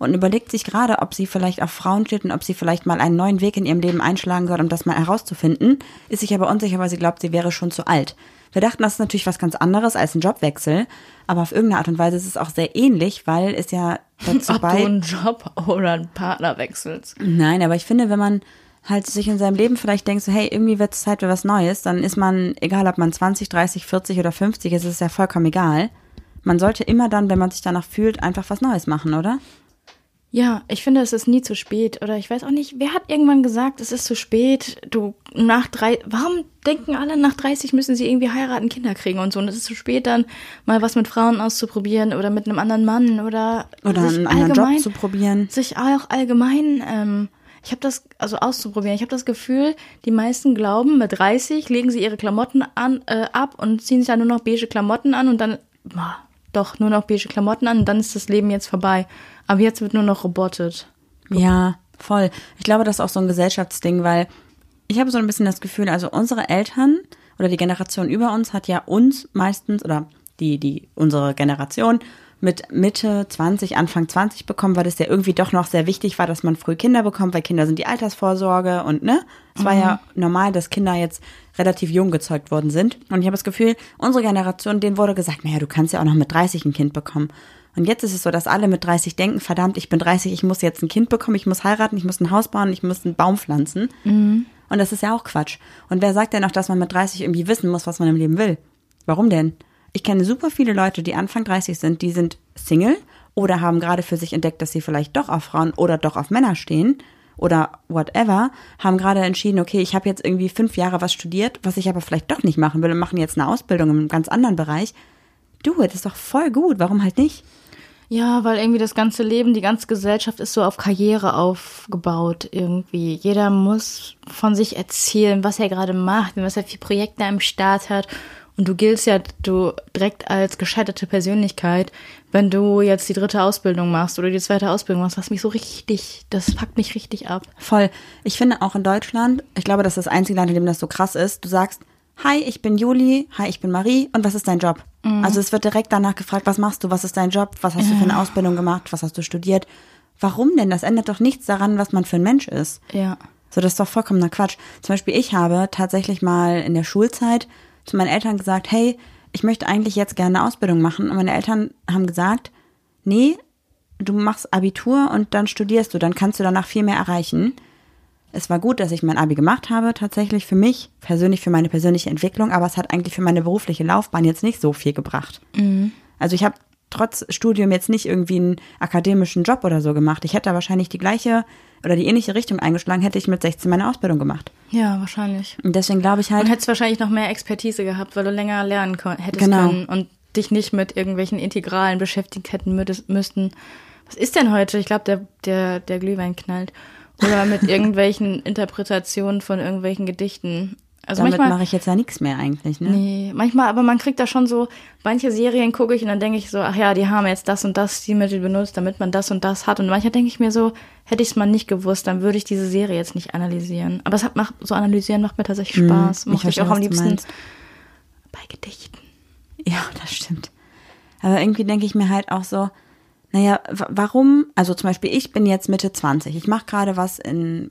und überlegt sich gerade, ob sie vielleicht auf Frauen steht und ob sie vielleicht mal einen neuen Weg in ihrem Leben einschlagen soll, um das mal herauszufinden, ist sich aber unsicher, weil sie glaubt, sie wäre schon zu alt. Wir dachten, das ist natürlich was ganz anderes als ein Jobwechsel, aber auf irgendeine Art und Weise ist es auch sehr ähnlich, weil es ja dazu Ob du bei... einen Job oder einen Partner wechselst. Nein, aber ich finde, wenn man halt sich in seinem Leben vielleicht denkt, so hey, irgendwie wird es Zeit für was Neues, dann ist man, egal ob man 20, 30, 40 oder 50 ist, ist es ja vollkommen egal. Man sollte immer dann, wenn man sich danach fühlt, einfach was Neues machen, oder? Ja, ich finde, es ist nie zu spät. Oder ich weiß auch nicht, wer hat irgendwann gesagt, es ist zu spät. Du nach drei, warum denken alle nach 30 müssen sie irgendwie heiraten, Kinder kriegen und so? Und es ist zu spät, dann mal was mit Frauen auszuprobieren oder mit einem anderen Mann oder Oder sich einen anderen allgemein, Job zu probieren. sich auch allgemein, ähm, ich habe das, also auszuprobieren. Ich habe das Gefühl, die meisten glauben, mit 30 legen sie ihre Klamotten an, äh, ab und ziehen sich dann nur noch beige Klamotten an und dann, boah, doch, nur noch beige Klamotten an und dann ist das Leben jetzt vorbei. Aber jetzt wird nur noch robotet. Ja, voll. Ich glaube, das ist auch so ein Gesellschaftsding, weil ich habe so ein bisschen das Gefühl, also unsere Eltern oder die Generation über uns hat ja uns meistens oder die, die, unsere Generation mit Mitte 20, Anfang 20 bekommen, weil das ja irgendwie doch noch sehr wichtig war, dass man früh Kinder bekommt, weil Kinder sind die Altersvorsorge und ne? Es war ja normal, dass Kinder jetzt relativ jung gezeugt worden sind. Und ich habe das Gefühl, unsere Generation, denen wurde gesagt, naja, du kannst ja auch noch mit 30 ein Kind bekommen. Und jetzt ist es so, dass alle mit 30 denken, verdammt, ich bin 30, ich muss jetzt ein Kind bekommen, ich muss heiraten, ich muss ein Haus bauen, ich muss einen Baum pflanzen. Und das ist ja auch Quatsch. Und wer sagt denn noch, dass man mit 30 irgendwie wissen muss, was man im Leben will? Warum denn? Ich kenne super viele Leute, die Anfang 30 sind, die sind Single oder haben gerade für sich entdeckt, dass sie vielleicht doch auf Frauen oder doch auf Männer stehen oder whatever, haben gerade entschieden, okay, ich habe jetzt irgendwie fünf Jahre was studiert, was ich aber vielleicht doch nicht machen will und machen jetzt eine Ausbildung in einem ganz anderen Bereich. Du, das ist doch voll gut, warum halt nicht? Ja, weil irgendwie das ganze Leben, die ganze Gesellschaft ist so auf Karriere aufgebaut irgendwie. Jeder muss von sich erzählen, was er gerade macht, was er für Projekte am Start hat. Und du giltst ja du direkt als gescheiterte Persönlichkeit, wenn du jetzt die dritte Ausbildung machst oder die zweite Ausbildung machst, was mich so richtig, das fuckt mich richtig ab. Voll. Ich finde auch in Deutschland, ich glaube, das ist das einzige Land, in dem das so krass ist. Du sagst, hi, ich bin Juli, hi, ich bin Marie und was ist dein Job? Also es wird direkt danach gefragt, was machst du, was ist dein Job, was hast du für eine Ausbildung gemacht, was hast du studiert, warum denn? Das ändert doch nichts daran, was man für ein Mensch ist. Ja. So, das ist doch vollkommener Quatsch. Zum Beispiel, ich habe tatsächlich mal in der Schulzeit zu meinen Eltern gesagt, hey, ich möchte eigentlich jetzt gerne eine Ausbildung machen. Und meine Eltern haben gesagt, nee, du machst Abitur und dann studierst du, dann kannst du danach viel mehr erreichen. Es war gut, dass ich mein Abi gemacht habe, tatsächlich für mich, persönlich für meine persönliche Entwicklung, aber es hat eigentlich für meine berufliche Laufbahn jetzt nicht so viel gebracht. Also ich habe trotz Studium jetzt nicht irgendwie einen akademischen Job oder so gemacht. Ich hätte da wahrscheinlich die gleiche oder die ähnliche Richtung eingeschlagen, hätte ich mit 16 meine Ausbildung gemacht. Ja, wahrscheinlich. Und deswegen glaube ich halt. Und hättest wahrscheinlich noch mehr Expertise gehabt, weil du länger lernen hättest Genau. können und dich nicht mit irgendwelchen Integralen beschäftigt hätten müssten. Was ist denn heute? Ich glaube, der, der, der Glühwein knallt. Oder mit irgendwelchen Interpretationen von irgendwelchen Gedichten. Also damit manchmal, mache ich jetzt ja nichts mehr eigentlich, ne? Nee, manchmal, aber man kriegt da schon so, manche Serien gucke ich und dann denke ich so, ach ja, die haben jetzt das und das Stilmittel benutzt, damit man das und das hat. Und manchmal denke ich mir so, hätte ich es mal nicht gewusst, dann würde ich diese Serie jetzt nicht analysieren. Aber es hat macht, so analysieren macht mir tatsächlich Spaß. ich Mochte ich verstehe, auch am liebsten bei Gedichten. Ja, das stimmt. Aber irgendwie denke ich mir halt auch so, naja, wa- warum, also zum Beispiel ich bin jetzt Mitte 20, ich mache gerade was in,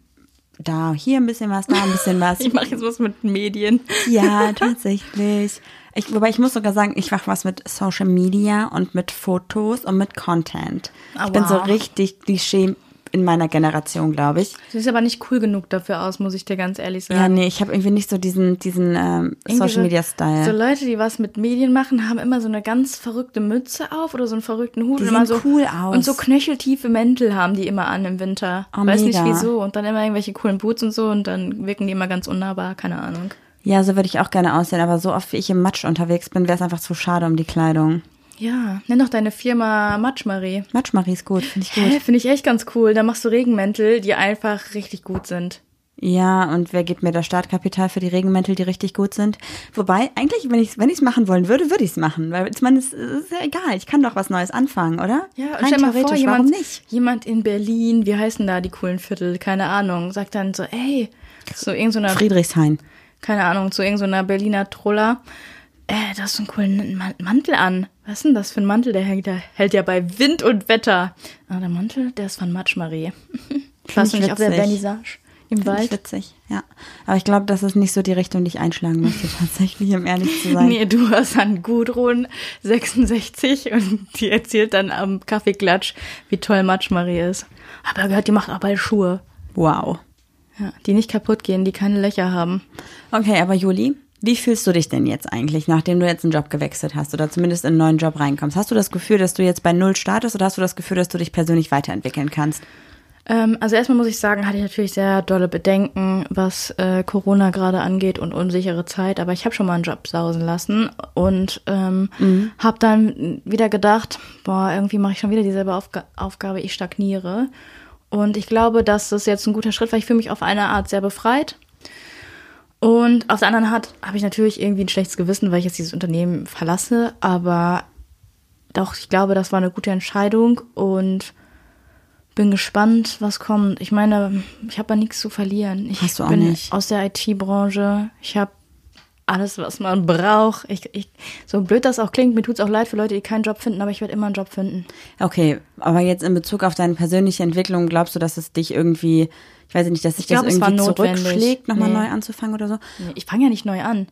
da, hier ein bisschen was, da ein bisschen was. Ich mache jetzt was mit Medien. Ja, tatsächlich. Ich, wobei ich muss sogar sagen, ich mache was mit Social Media und mit Fotos und mit Content. Ah, ich bin so wow. richtig Klischee in meiner Generation, glaube ich. Du siehst aber nicht cool genug dafür aus, muss ich dir ganz ehrlich sagen. Ja, nee, ich habe irgendwie nicht so diesen, diesen ähm, Social so- Media Style. So Leute, die was mit Medien machen, haben immer so eine ganz verrückte Mütze auf oder so einen verrückten Hut. Die und immer sehen so, cool aus. Und so knöcheltiefe Mäntel haben die immer an im Winter. Oh, Weiß mega. nicht wieso. Und dann immer irgendwelche coolen Boots und so und dann wirken die immer ganz unnahbar, keine Ahnung. ja, so würde ich auch gerne aussehen, aber so oft wie ich im Matsch unterwegs bin, wäre es einfach zu schade um die Kleidung. Ja, nenn doch deine Firma Matschmarie. Matschmarie ist gut, finde ich gut. Finde ich echt ganz cool. Da machst du Regenmäntel, die einfach richtig gut sind. Ja, und wer gibt mir das Startkapital für die Regenmäntel, die richtig gut sind? Wobei, eigentlich, wenn ich es wenn ich's machen wollen würde, würde ich es machen. Weil ich meine, es ist ja egal. Ich kann doch was Neues anfangen, oder? Ja, Rein stell mal vor, jemand, nicht? jemand in Berlin, wie heißen da die coolen Viertel? Keine Ahnung, sagt dann so, ey, so irgend so einer Friedrichshain. keine Ahnung, zu irgendeiner Berliner Troller. Äh, du hast so einen coolen Man- Mantel an. Was ist denn das für ein Mantel? Der hält, der hält ja bei Wind und Wetter. Ah, der Mantel, der ist von Matschmarie. Ich nicht auf der. Vernissage im Finde ich Wald? witzig, ja. Aber ich glaube, das ist nicht so die Richtung, die ich einschlagen möchte, tatsächlich, um ehrlich zu sein. Nee, du hast an Gudrun 66 und die erzählt dann am Kaffeeklatsch, wie toll Matschmarie ist. Aber gehört, die macht auch bald Schuhe. Wow. Ja, die nicht kaputt gehen, die keine Löcher haben. Okay, aber Juli, wie fühlst du dich denn jetzt eigentlich, nachdem du jetzt einen Job gewechselt hast oder zumindest in einen neuen Job reinkommst? Hast du das Gefühl, dass du jetzt bei Null startest oder hast du das Gefühl, dass du dich persönlich weiterentwickeln kannst? Ähm, also erstmal muss ich sagen, hatte ich natürlich sehr dolle Bedenken, was äh, Corona gerade angeht und unsichere Zeit. Aber ich habe schon mal einen Job sausen lassen und ähm, habe dann wieder gedacht, boah, irgendwie mache ich schon wieder dieselbe Aufga Aufgabe, ich stagniere. Und ich glaube, dass das jetzt ein guter Schritt war. Ich fühle mich auf eine Art sehr befreit. Und auf der anderen Art habe ich natürlich irgendwie ein schlechtes Gewissen, weil ich jetzt dieses Unternehmen verlasse. Aber doch, ich glaube, das war eine gute Entscheidung und bin gespannt, was kommt. Ich meine, ich habe ja nichts zu verlieren. Ich Hast du auch bin nicht. aus der IT-Branche. Ich habe alles, was man braucht. Ich, ich, so blöd das auch klingt, mir tut's auch leid für Leute, die keinen Job finden, aber ich werde immer einen Job finden. Okay, aber jetzt in Bezug auf deine persönliche Entwicklung, glaubst du, dass es dich irgendwie, ich weiß nicht, dass sich das es irgendwie zurückschlägt, nochmal Nee. neu anzufangen oder so? Nee, Ich fange ja nicht neu an.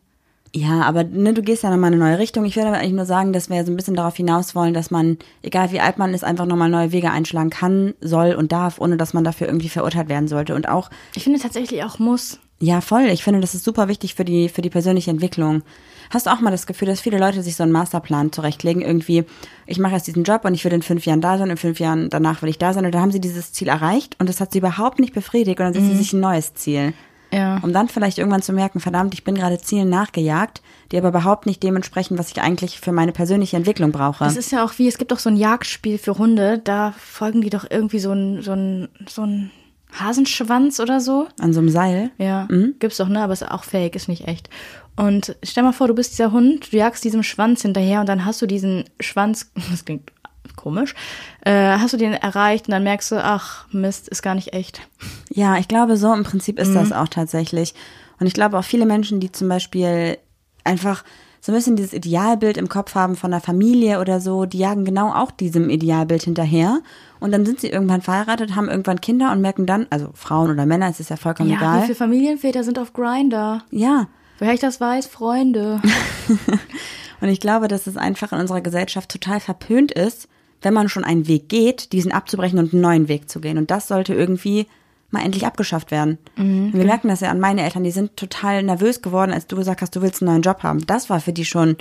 Ja, aber ne, du gehst ja nochmal in eine neue Richtung. Ich würde aber eigentlich nur sagen, dass wir so ein bisschen darauf hinaus wollen, dass man, egal wie alt man ist, einfach nochmal neue Wege einschlagen kann, soll und darf, ohne dass man dafür irgendwie verurteilt werden sollte. Und auch, Ich finde tatsächlich auch muss. Ja voll, ich finde, das ist super wichtig für die, für die persönliche Entwicklung. Hast du auch mal das Gefühl, dass viele Leute sich so einen Masterplan zurechtlegen, irgendwie, ich mache jetzt diesen Job und ich will in fünf Jahren da sein, in fünf Jahren danach will ich da sein und dann haben sie dieses Ziel erreicht und das hat sie überhaupt nicht befriedigt und dann setzen sie sich ein neues Ziel. Ja. Um dann vielleicht irgendwann zu merken, verdammt, ich bin gerade Zielen nachgejagt, die aber überhaupt nicht dementsprechend, was ich eigentlich für meine persönliche Entwicklung brauche. Das ist ja auch wie, es gibt doch so ein Jagdspiel für Hunde, da folgen die doch irgendwie so ein, so ein, so ein Hasenschwanz oder so. An so einem Seil. Ja, gibt's doch, ne? Aber ist auch fake, ist nicht echt. Und stell mal vor, du bist dieser Hund, du jagst diesem Schwanz hinterher und dann hast du diesen Schwanz, das klingt komisch, äh, hast du den erreicht und dann merkst du, ach Mist, ist gar nicht echt. Ja, ich glaube, so im Prinzip ist das auch tatsächlich. Und ich glaube auch viele Menschen, die zum Beispiel einfach so ein bisschen dieses Idealbild im Kopf haben von einer Familie oder so, die jagen genau auch diesem Idealbild hinterher. Und dann sind sie irgendwann verheiratet, haben irgendwann Kinder und merken dann, also Frauen oder Männer, es ist ja vollkommen Ja, egal. wie viele Familienväter sind auf Grinder? Ja. Woher ich das weiß, Freunde. Und ich glaube, dass es einfach in unserer Gesellschaft total verpönt ist, wenn man schon einen Weg geht, diesen abzubrechen und einen neuen Weg zu gehen. Und das sollte irgendwie mal endlich abgeschafft werden. Und wir merken das ja an meine Eltern, die sind total nervös geworden, als du gesagt hast, du willst einen neuen Job haben. Das war für die schon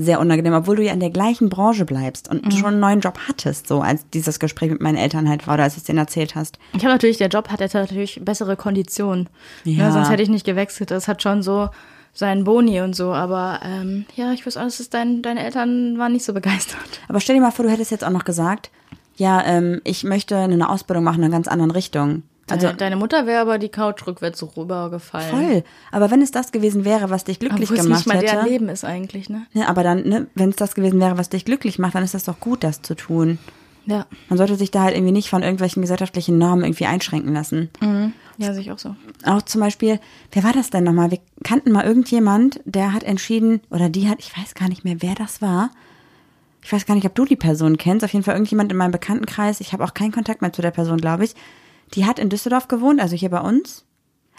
sehr unangenehm, obwohl du ja in der gleichen Branche bleibst und schon einen neuen Job hattest, so als dieses Gespräch mit meinen Eltern halt war oder als du es denen erzählt hast. Ich habe natürlich, der Job hat jetzt natürlich bessere Konditionen. Ja. Ja. sonst hätte ich nicht gewechselt. Das hat schon so seinen Boni und so. Aber ähm, ja, ich weiß auch, dass dein, deine Eltern waren nicht so begeistert. Aber stell dir mal vor, du hättest jetzt auch noch gesagt, ja, ähm, ich möchte eine Ausbildung machen in einer ganz anderen Richtung. Also Also deine Mutter wäre aber die Couch rückwärts rübergefallen. voll. Aber wenn es das gewesen wäre, was dich glücklich Obwohl es gemacht nicht mal hätte. deren Leben ist eigentlich, ne? Ne, aber dann, ne, wenn es das gewesen wäre, was dich glücklich macht, dann ist das doch gut, das zu tun. Ja. Man sollte sich da halt irgendwie nicht von irgendwelchen gesellschaftlichen Normen irgendwie einschränken lassen. Ja, sehe ich auch so. Auch zum Beispiel, wer war das denn nochmal? Wir kannten mal irgendjemand, der hat entschieden, oder die hat, ich weiß gar nicht mehr, wer das war. Ich weiß gar nicht, ob du die Person kennst. Auf jeden Fall irgendjemand in meinem Bekanntenkreis. Ich habe auch keinen Kontakt mehr zu der Person, glaube ich. Die hat in Düsseldorf gewohnt, also hier bei uns.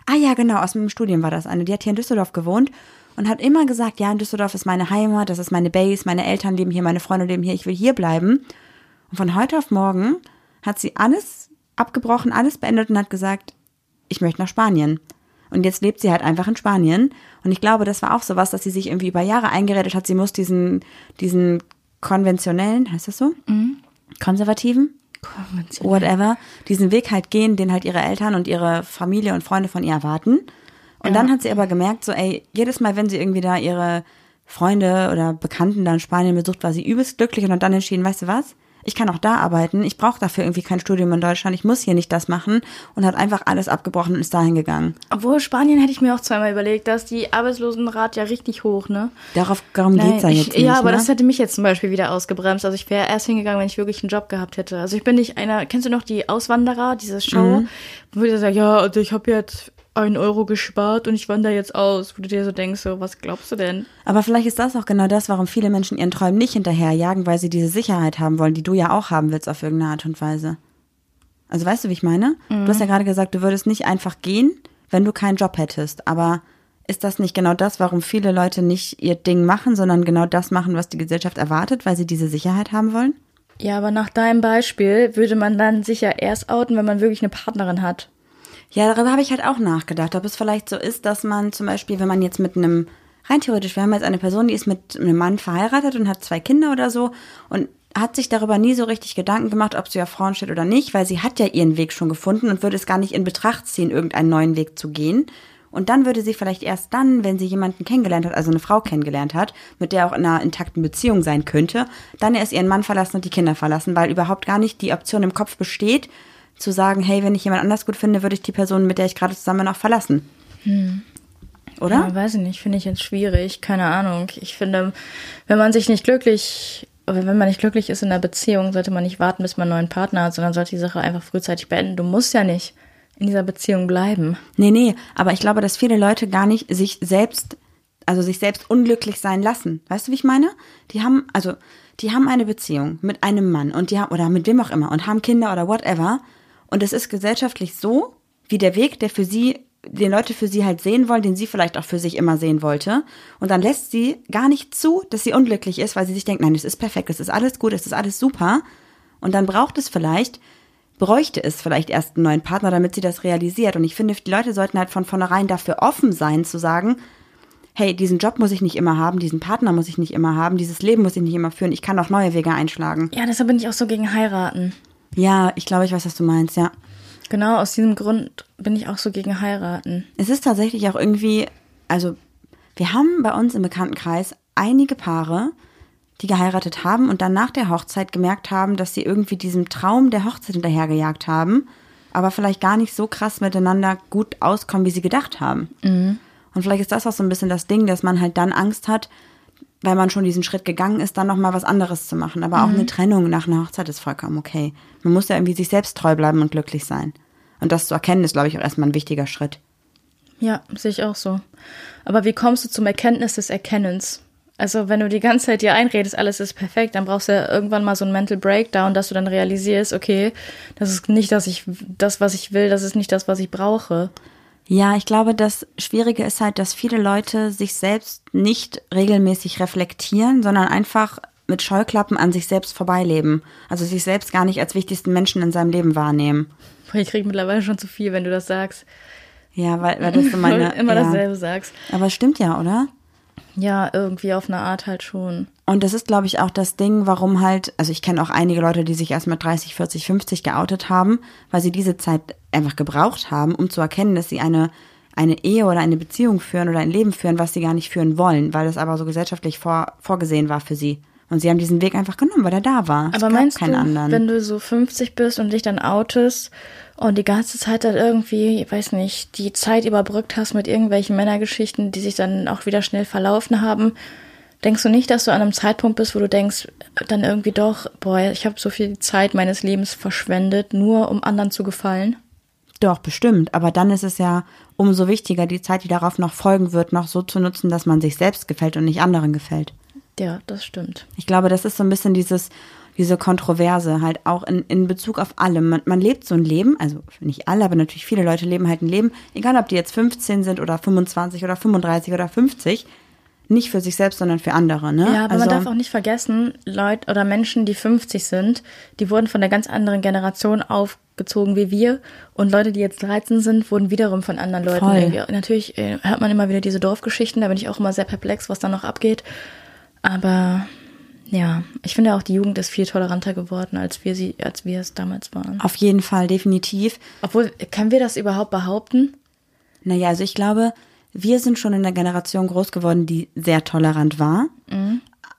Ah ja, genau, aus meinem Studium war das eine. Die hat hier in Düsseldorf gewohnt und hat immer gesagt, ja, in Düsseldorf ist meine Heimat, das ist meine Base, meine Eltern leben hier, meine Freunde leben hier, ich will hier bleiben. Und von heute auf morgen hat sie alles abgebrochen, alles beendet und hat gesagt, ich möchte nach Spanien. Und jetzt lebt sie halt einfach in Spanien. Und ich glaube, das war auch sowas, dass sie sich irgendwie über Jahre eingeredet hat, sie muss diesen, diesen konventionellen, heißt das so? Konservativen? Whatever, diesen Weg halt gehen, den halt ihre Eltern und ihre Familie und Freunde von ihr erwarten. Und dann hat sie aber gemerkt, so, ey, jedes Mal, wenn sie irgendwie da ihre Freunde oder Bekannten da in Spanien besucht, war sie übelst glücklich und hat dann entschieden, weißt du was? Ich kann auch da arbeiten, ich brauche dafür irgendwie kein Studium in Deutschland, ich muss hier nicht das machen und hat einfach alles abgebrochen und ist dahin gegangen. Obwohl Spanien hätte ich mir auch zweimal überlegt, da ist die Arbeitslosenrate ja richtig hoch, ne? Darauf, darum geht's ja ich, jetzt ja, nicht, aber ne? das hätte mich jetzt zum Beispiel wieder ausgebremst. Also ich wäre erst hingegangen, wenn ich wirklich einen Job gehabt hätte. Also ich bin nicht einer, kennst du noch die Auswanderer, diese Show, Mhm. wo die sagen, ja, also ich habe jetzt einen Euro gespart und ich wandere jetzt aus, wo du dir so denkst, so, was glaubst du denn? Aber vielleicht ist das auch genau das, warum viele Menschen ihren Träumen nicht hinterherjagen, weil sie diese Sicherheit haben wollen, die du ja auch haben willst auf irgendeine Art und Weise. Also weißt du, wie ich meine? Du hast ja gerade gesagt, du würdest nicht einfach gehen, wenn du keinen Job hättest. Aber ist das nicht genau das, warum viele Leute nicht ihr Ding machen, sondern genau das machen, was die Gesellschaft erwartet, weil sie diese Sicherheit haben wollen? Ja, aber nach deinem Beispiel würde man dann sicher erst outen, wenn man wirklich eine Partnerin hat. Ja, darüber habe ich halt auch nachgedacht, ob es vielleicht so ist, dass man zum Beispiel, wenn man jetzt mit einem, rein theoretisch, wir haben jetzt eine Person, die ist mit einem Mann verheiratet und hat zwei Kinder oder so und hat sich darüber nie so richtig Gedanken gemacht, ob sie auf Frauen steht oder nicht, weil sie hat ja ihren Weg schon gefunden und würde es gar nicht in Betracht ziehen, irgendeinen neuen Weg zu gehen. Und dann würde sie vielleicht erst dann, wenn sie jemanden kennengelernt hat, also eine Frau kennengelernt hat, mit der auch in einer intakten Beziehung sein könnte, dann erst ihren Mann verlassen und die Kinder verlassen, weil überhaupt gar nicht die Option im Kopf besteht, zu sagen, hey, wenn ich jemand anders gut finde, würde ich die Person, mit der ich gerade zusammen bin, auch verlassen. Oder? Ja, weiß ich nicht, finde ich jetzt schwierig, keine Ahnung. Ich finde, wenn man sich nicht glücklich, wenn man nicht glücklich ist in einer Beziehung, sollte man nicht warten, bis man einen neuen Partner hat, sondern sollte die Sache einfach frühzeitig beenden. Du musst ja nicht in dieser Beziehung bleiben. Nee, nee, aber ich glaube, dass viele Leute gar nicht sich selbst, also sich selbst unglücklich sein lassen. Weißt du, wie ich meine? Die haben, also, die haben eine Beziehung mit einem Mann und die haben, oder mit wem auch immer und haben Kinder oder whatever. Und es ist gesellschaftlich so, wie der Weg, der für sie, den Leute für sie halt sehen wollen, den sie vielleicht auch für sich immer sehen wollte. Und dann lässt sie gar nicht zu, dass sie unglücklich ist, weil sie sich denkt, nein, es ist perfekt, es ist alles gut, es ist alles super. Und dann braucht es vielleicht, bräuchte es vielleicht erst einen neuen Partner, damit sie das realisiert. Und ich finde, die Leute sollten halt von vornherein dafür offen sein, zu sagen, hey, diesen Job muss ich nicht immer haben, diesen Partner muss ich nicht immer haben, dieses Leben muss ich nicht immer führen, ich kann auch neue Wege einschlagen. Ja, deshalb bin ich auch so gegen heiraten. Ja, ich glaube, ich weiß, was du meinst, ja. Genau, aus diesem Grund bin ich auch so gegen heiraten. Es ist tatsächlich auch irgendwie, also wir haben bei uns im Bekanntenkreis einige Paare, die geheiratet haben und dann nach der Hochzeit gemerkt haben, dass sie irgendwie diesem Traum der Hochzeit hinterhergejagt haben, aber vielleicht gar nicht so krass miteinander gut auskommen, wie sie gedacht haben. Und vielleicht ist das auch so ein bisschen das Ding, dass man halt dann Angst hat, weil man schon diesen Schritt gegangen ist, dann nochmal was anderes zu machen. Aber auch eine Trennung nach einer Hochzeit ist vollkommen okay. Man muss ja irgendwie sich selbst treu bleiben und glücklich sein. Und das zu erkennen, ist, glaube ich, auch erstmal ein wichtiger Schritt. Ja, sehe ich auch so. Aber wie kommst du zum Erkenntnis des Erkennens? Also wenn du die ganze Zeit dir einredest, alles ist perfekt, dann brauchst du ja irgendwann mal so einen Mental Breakdown, dass du dann realisierst, okay, das ist nicht, dass ich das, was ich will, das ist nicht das, was ich brauche. Ja, ich glaube, das Schwierige ist halt, dass viele Leute sich selbst nicht regelmäßig reflektieren, sondern einfach mit Scheuklappen an sich selbst vorbeileben. Also sich selbst gar nicht als wichtigsten Menschen in seinem Leben wahrnehmen. Ich krieg mittlerweile schon zu viel, wenn du das sagst. Ja, weil, weil das so meine. Immer ja. dasselbe sagst. Aber es stimmt ja, oder? Ja, irgendwie auf eine Art halt schon. Und das ist, glaube ich, auch das Ding, warum halt, also ich kenne auch einige Leute, die sich erst mit 30, 40, 50 geoutet haben, weil sie diese Zeit einfach gebraucht haben, um zu erkennen, dass sie eine, eine Ehe oder eine Beziehung führen oder ein Leben führen, was sie gar nicht führen wollen, weil das aber so gesellschaftlich vor, vorgesehen war für sie. Und sie haben diesen Weg einfach genommen, weil er da war. Es Aber gab meinst keinen du, anderen. wenn du so 50 bist und dich dann outest und die ganze Zeit dann irgendwie, ich weiß nicht, die Zeit überbrückt hast mit irgendwelchen Männergeschichten, die sich dann auch wieder schnell verlaufen haben, denkst du nicht, dass du an einem Zeitpunkt bist, wo du denkst, dann irgendwie doch, boah, ich habe so viel Zeit meines Lebens verschwendet, nur um anderen zu gefallen? Doch, bestimmt. Aber dann ist es ja umso wichtiger, die Zeit, die darauf noch folgen wird, noch so zu nutzen, dass man sich selbst gefällt und nicht anderen gefällt. Ja, das stimmt. Ich glaube, das ist so ein bisschen dieses, diese Kontroverse halt auch in, in Bezug auf alle. Man, man lebt so ein Leben, also nicht alle, aber natürlich viele Leute leben halt ein Leben, egal ob die jetzt 15 sind oder 25 oder 35 oder 50, nicht für sich selbst, sondern für andere. Ne? Ja, aber also, man darf auch nicht vergessen, Leute oder Menschen, die 50 sind, die wurden von einer ganz anderen Generation aufgezogen wie wir. Und Leute, die jetzt 13 sind, wurden wiederum von anderen Leuten. Voll. Natürlich äh, hört man immer wieder diese Dorfgeschichten, da bin ich auch immer sehr perplex, was da noch abgeht. Aber ja, ich finde auch, die Jugend ist viel toleranter geworden, als wir sie, als wir es damals waren. auf jeden Fall, definitiv. Obwohl, können wir das überhaupt behaupten? Naja, also ich glaube, wir sind schon in der Generation groß geworden, die sehr tolerant war.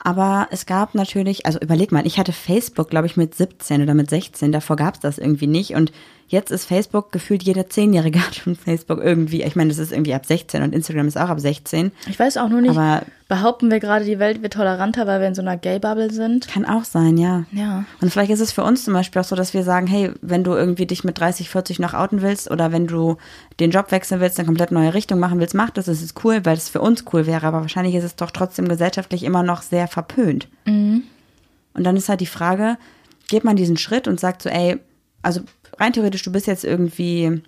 Aber es gab natürlich, also überleg mal, ich hatte Facebook, glaube ich, mit 17 oder mit 16, davor gab es das irgendwie nicht. Und jetzt ist Facebook gefühlt jeder Zehnjährige hat schon Facebook irgendwie. Ich meine, das ist irgendwie ab 16 und Instagram ist auch ab 16. Ich weiß auch nur nicht, Aber- behaupten wir gerade, die Welt wird toleranter, weil wir in so einer Gay-Bubble sind? Kann auch sein, ja. Ja. Und vielleicht ist es für uns zum Beispiel auch so, dass wir sagen, hey, wenn du irgendwie dich mit 30, 40 noch outen willst oder wenn du den Job wechseln willst, eine komplett neue Richtung machen willst, mach das. Das ist cool, weil es für uns cool wäre. Aber wahrscheinlich ist es doch trotzdem gesellschaftlich immer noch sehr verpönt. Und dann ist halt die Frage, geht man diesen Schritt und sagt so, ey, also rein theoretisch, du bist jetzt irgendwie,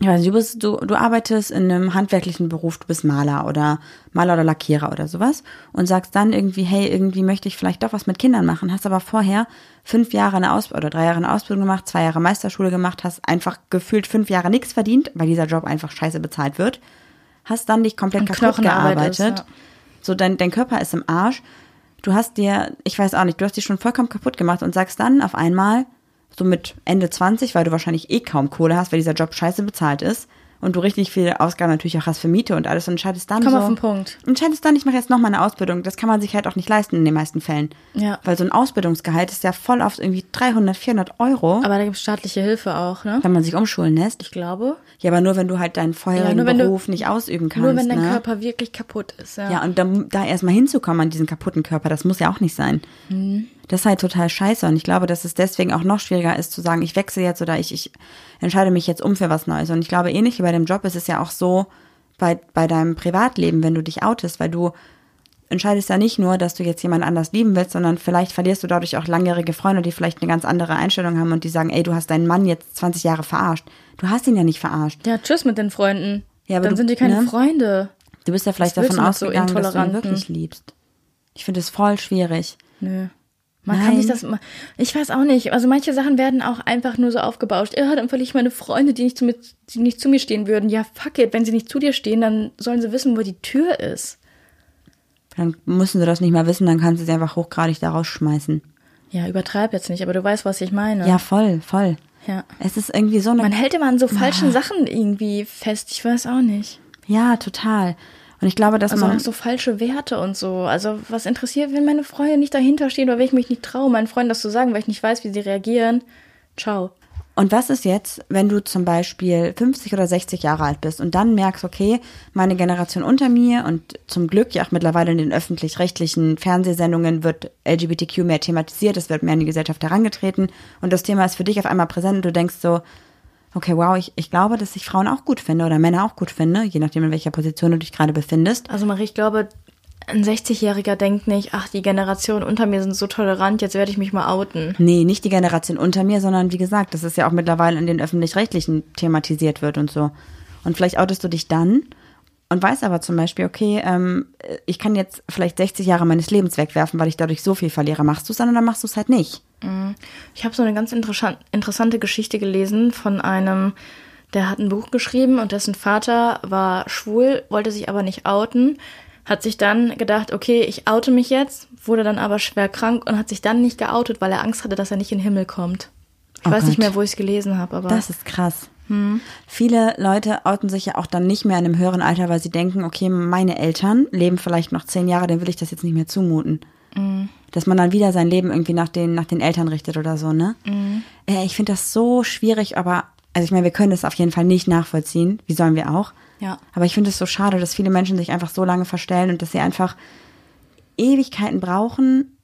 ich weiß nicht, du, bist, du, du arbeitest in einem handwerklichen Beruf, du bist Maler oder Maler oder Lackierer oder sowas und sagst dann irgendwie, hey, irgendwie möchte ich vielleicht doch was mit Kindern machen, hast aber vorher fünf Jahre eine Ausbildung oder drei Jahre eine Ausbildung gemacht, zwei Jahre Meisterschule gemacht, hast einfach gefühlt fünf Jahre nichts verdient, weil dieser Job einfach scheiße bezahlt wird, hast dann dich komplett Und kaputt gearbeitet. ist, ja. So, dein, dein Körper ist im Arsch. Du hast dir, ich weiß auch nicht, du hast dich schon vollkommen kaputt gemacht und sagst dann auf einmal, so mit Ende 20, weil du wahrscheinlich eh kaum Kohle hast, weil dieser Job scheiße bezahlt ist und du richtig viele Ausgaben natürlich auch hast für Miete und alles und entscheidest dann Komm so. auf den Punkt. Entscheidest dann, ich mache jetzt noch mal eine Ausbildung. Das kann man sich halt auch nicht leisten in den meisten Fällen. Ja. Weil so ein Ausbildungsgehalt ist ja voll oft irgendwie 300, 400 Euro, Aber da gibt es staatliche Hilfe auch, ne? wenn man sich umschulen lässt. Ich glaube. Ja, aber nur wenn du halt deinen vorherigen nur wenn du- Beruf nicht ausüben kannst. Nur wenn dein ne? Körper wirklich kaputt ist, ja. Ja, und da, da erstmal hinzukommen an diesen kaputten Körper, das muss ja auch nicht sein. Das ist halt total scheiße. Und ich glaube, dass es deswegen auch noch schwieriger ist zu sagen, ich wechsle jetzt oder ich, ich entscheide mich jetzt um für was Neues. Und ich glaube, ähnlich wie bei dem Job ist es ja auch so bei, bei deinem Privatleben, wenn du dich outest, weil du entscheidest ja nicht nur, dass du jetzt jemand anders lieben willst, sondern vielleicht verlierst du dadurch auch langjährige Freunde, die vielleicht eine ganz andere Einstellung haben und die sagen, ey, du hast deinen Mann jetzt 20 Jahre verarscht. Du hast ihn ja nicht verarscht. Ja, tschüss mit den Freunden. Ja, aber Dann du- sind die keine ne? Freunde. Du bist ja vielleicht davon mit so ausgegangen, dass du ihn wirklich liebst. Ich finde es voll schwierig. Nö. Man Nein. kann sich das. Ich weiß auch nicht. Also manche Sachen werden auch einfach nur so aufgebauscht. Ja, dann verliere ich meine Freunde, die nicht, zu mir, die nicht zu mir stehen würden. Ja, fuck it. Wenn sie nicht zu dir stehen, dann sollen sie wissen, wo die Tür ist. Dann müssen sie das nicht mehr wissen, dann kannst du sie einfach hochgradig da rausschmeißen. Ja, übertreib jetzt nicht, aber du weißt, was ich meine. Ja, voll, voll. Ja. Es ist irgendwie so eine. Man hält immer an so falschen Sachen irgendwie fest. Ich weiß auch nicht. ja, total. Und ich glaube, dass Also man. auch so falsche Werte und so. Also was interessiert, wenn meine Freunde nicht dahinter stehen oder wenn ich mich nicht traue, meinen Freunden das zu sagen, weil ich nicht weiß, wie sie reagieren. Ciao. Und was ist jetzt, wenn du zum Beispiel 50 oder 60 Jahre alt bist und dann merkst, okay, meine Generation unter mir und zum Glück ja auch mittlerweile in den öffentlich-rechtlichen Fernsehsendungen wird LGBTQ mehr thematisiert, es wird mehr in die Gesellschaft herangetreten und das Thema ist für dich auf einmal präsent und du denkst so, okay, wow, ich, ich glaube, dass ich Frauen auch gut finde oder Männer auch gut finde, je nachdem, in welcher Position du dich gerade befindest. Also Marie, ich glaube, ein 60-Jähriger denkt nicht, ach, die Generation unter mir sind so tolerant, jetzt werde ich mich mal outen. Nee, nicht die Generation unter mir, sondern wie gesagt, das ist ja auch mittlerweile in den öffentlich-rechtlichen thematisiert wird und so. Und vielleicht outest du dich dann und weißt aber zum Beispiel, okay, ähm, ich kann jetzt vielleicht 60 Jahre meines Lebens wegwerfen, weil ich dadurch so viel verliere. Machst du es dann oder machst du es halt nicht? Ich habe so eine ganz interessant, interessante Geschichte gelesen von einem, der hat ein Buch geschrieben und dessen Vater war schwul, wollte sich aber nicht outen, hat sich dann gedacht, okay, ich oute mich jetzt, wurde dann aber schwer krank und hat sich dann nicht geoutet, weil er Angst hatte, dass er nicht in den Himmel kommt. Ich Oh weiß nicht Gott. mehr, wo ich es gelesen habe, aber Das ist krass. Viele Leute outen sich ja auch dann nicht mehr in einem höheren Alter, weil sie denken, okay, meine Eltern leben vielleicht noch zehn Jahre, dann will ich das jetzt nicht mehr zumuten. Dass man dann wieder sein Leben irgendwie nach den, nach den Eltern richtet oder so, ne? Äh, ich finde das so schwierig, aber, also ich meine, wir können das auf jeden Fall nicht nachvollziehen. Wie sollen wir auch? Ja. Aber ich finde es so schade, dass viele Menschen sich einfach so lange verstellen und dass sie einfach Ewigkeiten brauchen,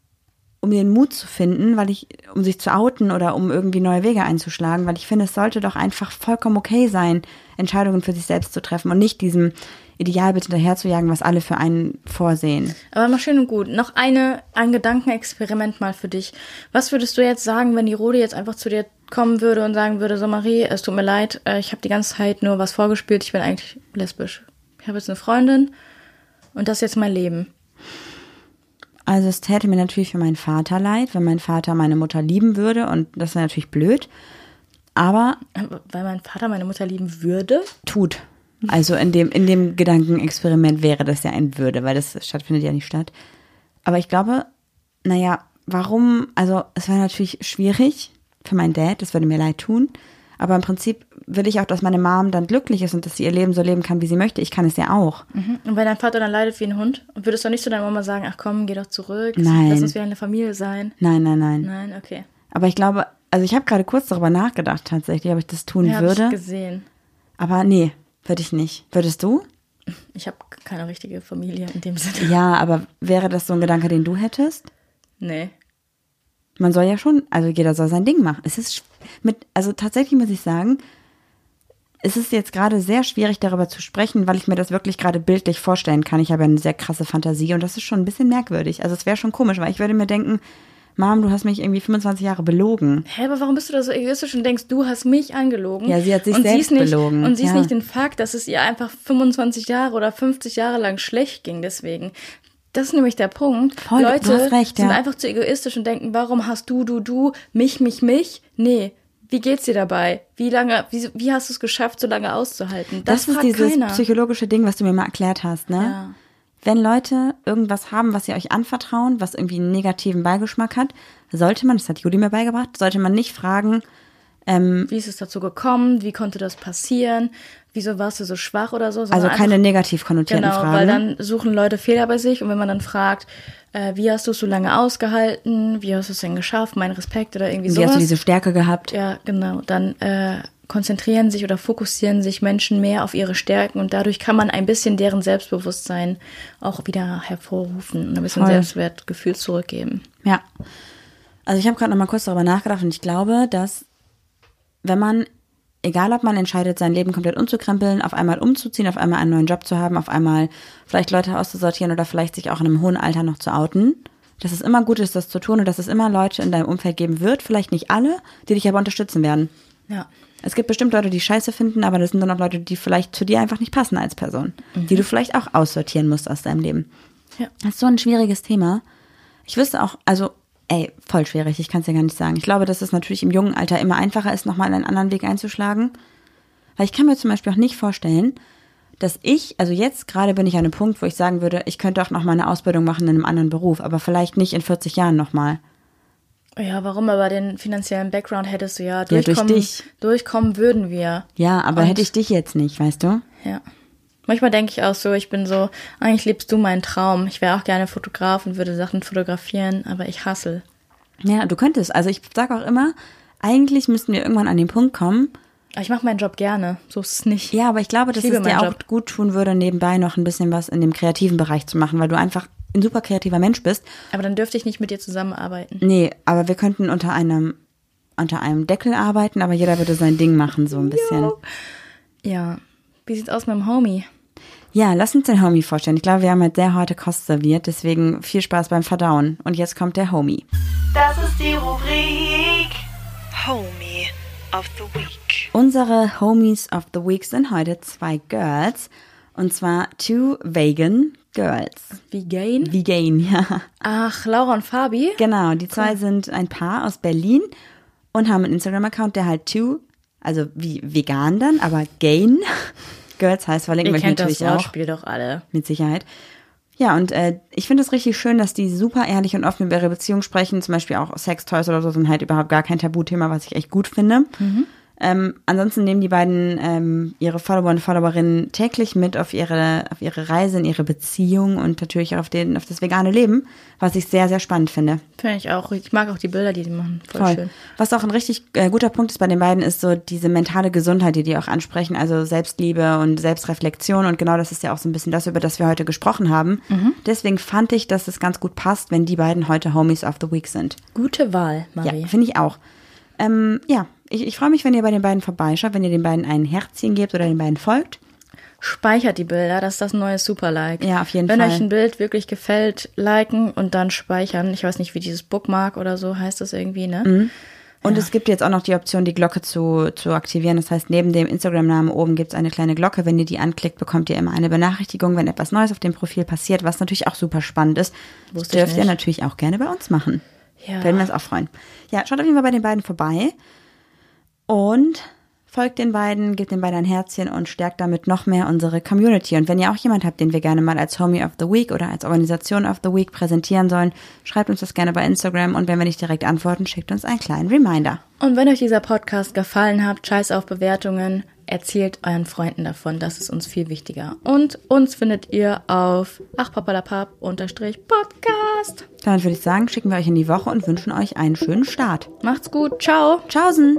um den Mut zu finden, weil ich, um sich zu outen oder um irgendwie neue Wege einzuschlagen, weil ich finde, es sollte doch einfach vollkommen okay sein, Entscheidungen für sich selbst zu treffen und nicht diesem Idealbild hinterherzujagen, was alle für einen vorsehen. Aber mal schön und gut. Noch eine, ein Gedankenexperiment mal für dich. Was würdest du jetzt sagen, wenn die Rode jetzt einfach zu dir kommen würde und sagen würde, so Marie, es tut mir leid, äh, ich habe die ganze Zeit nur was vorgespielt, ich bin eigentlich lesbisch. Ich habe jetzt eine Freundin und das ist jetzt mein Leben. Also es täte mir natürlich für meinen Vater leid, wenn mein Vater meine Mutter lieben würde und das wäre natürlich blöd. Aber Weil mein Vater meine Mutter lieben würde. tut. Also in dem, in dem Gedankenexperiment wäre das ja ein Würde, weil das stattfindet ja nicht statt. Aber ich glaube, naja, warum, also es wäre natürlich schwierig für meinen Dad, das würde mir leid tun. Aber im Prinzip will ich auch, dass meine Mom dann glücklich ist und dass sie ihr Leben so leben kann, wie sie möchte. Ich kann es ja auch. Und wenn dein Vater dann leidet wie ein Hund, würdest du nicht zu deiner Mama sagen, ach komm, geh doch zurück, Nein. lass uns wieder eine Familie sein. Nein, nein, nein. Nein, okay. Aber ich glaube, also ich habe gerade kurz darüber nachgedacht tatsächlich, ob ich das tun Ja, würde. ich gesehen. Aber nee, würde ich nicht. Würdest du? Ich habe keine richtige Familie in dem Sinne. Ja, aber wäre das so ein Gedanke, den du hättest? Nee. Man soll ja schon, also jeder soll sein Ding machen. Es ist mit, also tatsächlich muss ich sagen, es ist jetzt gerade sehr schwierig darüber zu sprechen, weil ich mir das wirklich gerade bildlich vorstellen kann. Ich habe ja eine sehr krasse Fantasie und das ist schon ein bisschen merkwürdig. Also es wäre schon komisch, weil ich würde mir denken, Mom, du hast mich irgendwie 25 Jahre belogen. Hä, aber warum bist du da so egoistisch und denkst, du hast mich angelogen? Ja, sie hat sich und selbst nicht, belogen, Und siehst ja. nicht den Fakt, dass es ihr einfach 25 Jahre oder 50 Jahre lang schlecht ging deswegen. Das ist nämlich der Punkt. Voll, Leute recht, sind ja. einfach zu egoistisch und denken, warum hast du, du, du, mich, mich, mich? Nee. Wie geht's dir dabei? Wie lange, wie, wie hast du es geschafft, so lange auszuhalten? Das, Das, ist dieses keiner. psychologische Ding, was du mir mal erklärt hast, ne? Ja. Wenn Leute irgendwas haben, was sie euch anvertrauen, was irgendwie einen negativen Beigeschmack hat, sollte man, das hat Juli mir beigebracht, sollte man nicht fragen, Wie ist es dazu gekommen? Wie konnte das passieren? Wieso warst du so schwach oder so? also keine einfach- negativ konnotierten Genau, Fragen. weil dann suchen Leute Fehler bei sich und wenn man dann fragt, äh, wie hast du es so lange ausgehalten, wie hast du es denn geschafft, mein Respekt oder irgendwie Wie sowas. hast du diese Stärke gehabt? ja, genau, dann äh, konzentrieren sich oder fokussieren sich Menschen mehr auf ihre Stärken und dadurch kann man ein bisschen deren Selbstbewusstsein auch wieder hervorrufen und ein bisschen Voll. Selbstwertgefühl zurückgeben. Ja. Also ich habe gerade noch mal kurz darüber nachgedacht und ich glaube, dass wenn man, egal ob man entscheidet, sein Leben komplett umzukrempeln, auf einmal umzuziehen, auf einmal einen neuen Job zu haben, auf einmal vielleicht Leute auszusortieren oder vielleicht sich auch in einem hohen Alter noch zu outen, dass es immer gut ist, das zu tun und dass es immer Leute in deinem Umfeld geben wird, vielleicht nicht alle, die dich aber unterstützen werden. Ja. Es gibt bestimmt Leute, die Scheiße finden, aber das sind dann auch Leute, die vielleicht zu dir einfach nicht passen als Person, die du vielleicht auch aussortieren musst aus deinem Leben. Ja. Das ist so ein schwieriges Thema. Ich wüsste auch, also, ey, voll schwierig, ich kann es dir gar nicht sagen. Ich glaube, dass es natürlich im jungen Alter immer einfacher ist, nochmal einen anderen Weg einzuschlagen. Weil ich kann mir zum Beispiel auch nicht vorstellen, dass ich, also jetzt gerade bin ich an einem Punkt, wo ich sagen würde, ich könnte auch nochmal eine Ausbildung machen in einem anderen Beruf, aber vielleicht nicht in 40 Jahren nochmal. Ja, warum? Aber den finanziellen Background hättest du ja durch durchkommen. dich. Durchkommen würden wir. Ja, aber Und- hätte ich dich jetzt nicht, weißt du? Ja. Manchmal denke ich auch so, ich bin so, eigentlich lebst du meinen Traum. Ich wäre auch gerne Fotograf und würde Sachen fotografieren, aber ich hassel. Ja, du könntest. Also ich sage auch immer, eigentlich müssten wir irgendwann an den Punkt kommen. Aber ich mache meinen Job gerne. So ist es nicht. Ja, aber ich glaube, dass liebe es dir auch Job. gut tun würde, nebenbei noch ein bisschen was in dem kreativen Bereich zu machen, weil du einfach ein super kreativer Mensch bist. Aber dann dürfte ich nicht mit dir zusammenarbeiten. Nee, aber wir könnten unter einem unter einem Deckel arbeiten, aber jeder würde sein Ding machen, so ein bisschen. Ja. Wie sieht's aus mit dem Homie? Ja, lass uns den Homie vorstellen. Ich glaube, wir haben halt sehr harte Kost serviert, deswegen viel Spaß beim Verdauen. Und jetzt kommt der Homie. Das ist die Rubrik Homie of the Week. Unsere Homies of the Week sind heute zwei Girls. Und zwar two vegan girls. Vegan? Vegan, ja. Ach, Laura und Fabi? Genau, die zwei sind ein Paar aus Berlin und haben einen Instagram-Account, der halt two, also wie vegan dann, aber gain Girls heißt, verlinken wir natürlich das auch. Wortspiel doch alle. Mit Sicherheit. Ja, und äh, ich finde es richtig schön, dass die super ehrlich und offen über ihre Beziehung sprechen. Zum Beispiel auch Sextoys oder so sind halt überhaupt gar kein Tabuthema, was ich echt gut finde. Ähm, ansonsten nehmen die beiden ähm, ihre Follower und Followerinnen täglich mit auf ihre, auf ihre Reise in ihre Beziehung und natürlich auch auf, den, auf das vegane Leben, was ich sehr, sehr spannend finde. Finde ich auch. Ich mag auch die Bilder, die die machen. Voll, Voll. schön. Was auch ein richtig äh, guter Punkt ist bei den beiden, ist so diese mentale Gesundheit, die die auch ansprechen, also Selbstliebe und Selbstreflexion und genau das ist ja auch so ein bisschen das, über das wir heute gesprochen haben. Deswegen fand ich, dass es ganz gut passt, wenn die beiden heute Homies of the Week sind. Gute Wahl, Marie. Ja, finde ich auch. Ähm, ja, ich, ich freue mich, wenn ihr bei den beiden vorbeischaut, wenn ihr den beiden ein Herzchen gebt oder den beiden folgt. Speichert die Bilder, das ist das neue Super-Like. Ja, auf jeden Wenn Fall. euch ein Bild wirklich gefällt, liken und dann speichern. Ich weiß nicht, wie dieses Bookmark oder so heißt das irgendwie, ne? Mhm. Und es gibt jetzt auch noch die Option, die Glocke zu, zu aktivieren. Das heißt, neben dem Instagram-Namen oben gibt es eine kleine Glocke. Wenn ihr die anklickt, bekommt ihr immer eine Benachrichtigung, wenn etwas Neues auf dem Profil passiert, was natürlich auch super spannend ist. Das Wusste ich dürft ihr natürlich auch gerne bei uns machen. Ja. Werden wir uns auch freuen. Ja, schaut auf jeden Fall bei den beiden vorbei. Und folgt den beiden, gebt den beiden ein Herzchen und stärkt damit noch mehr unsere Community. Und wenn ihr auch jemand habt, den wir gerne mal als Homie of the Week oder als Organisation of the Week präsentieren sollen, schreibt uns das gerne bei Instagram und wenn wir nicht direkt antworten, schickt uns einen kleinen Reminder. Und wenn euch dieser Podcast gefallen hat, scheiß auf Bewertungen, erzählt euren Freunden davon, das ist uns viel wichtiger. Und uns findet ihr auf achpapalapap unterstrich Podcast. Damit würde ich sagen, schicken wir euch in die Woche und wünschen euch einen schönen Start. Macht's gut, ciao. Tschaußen!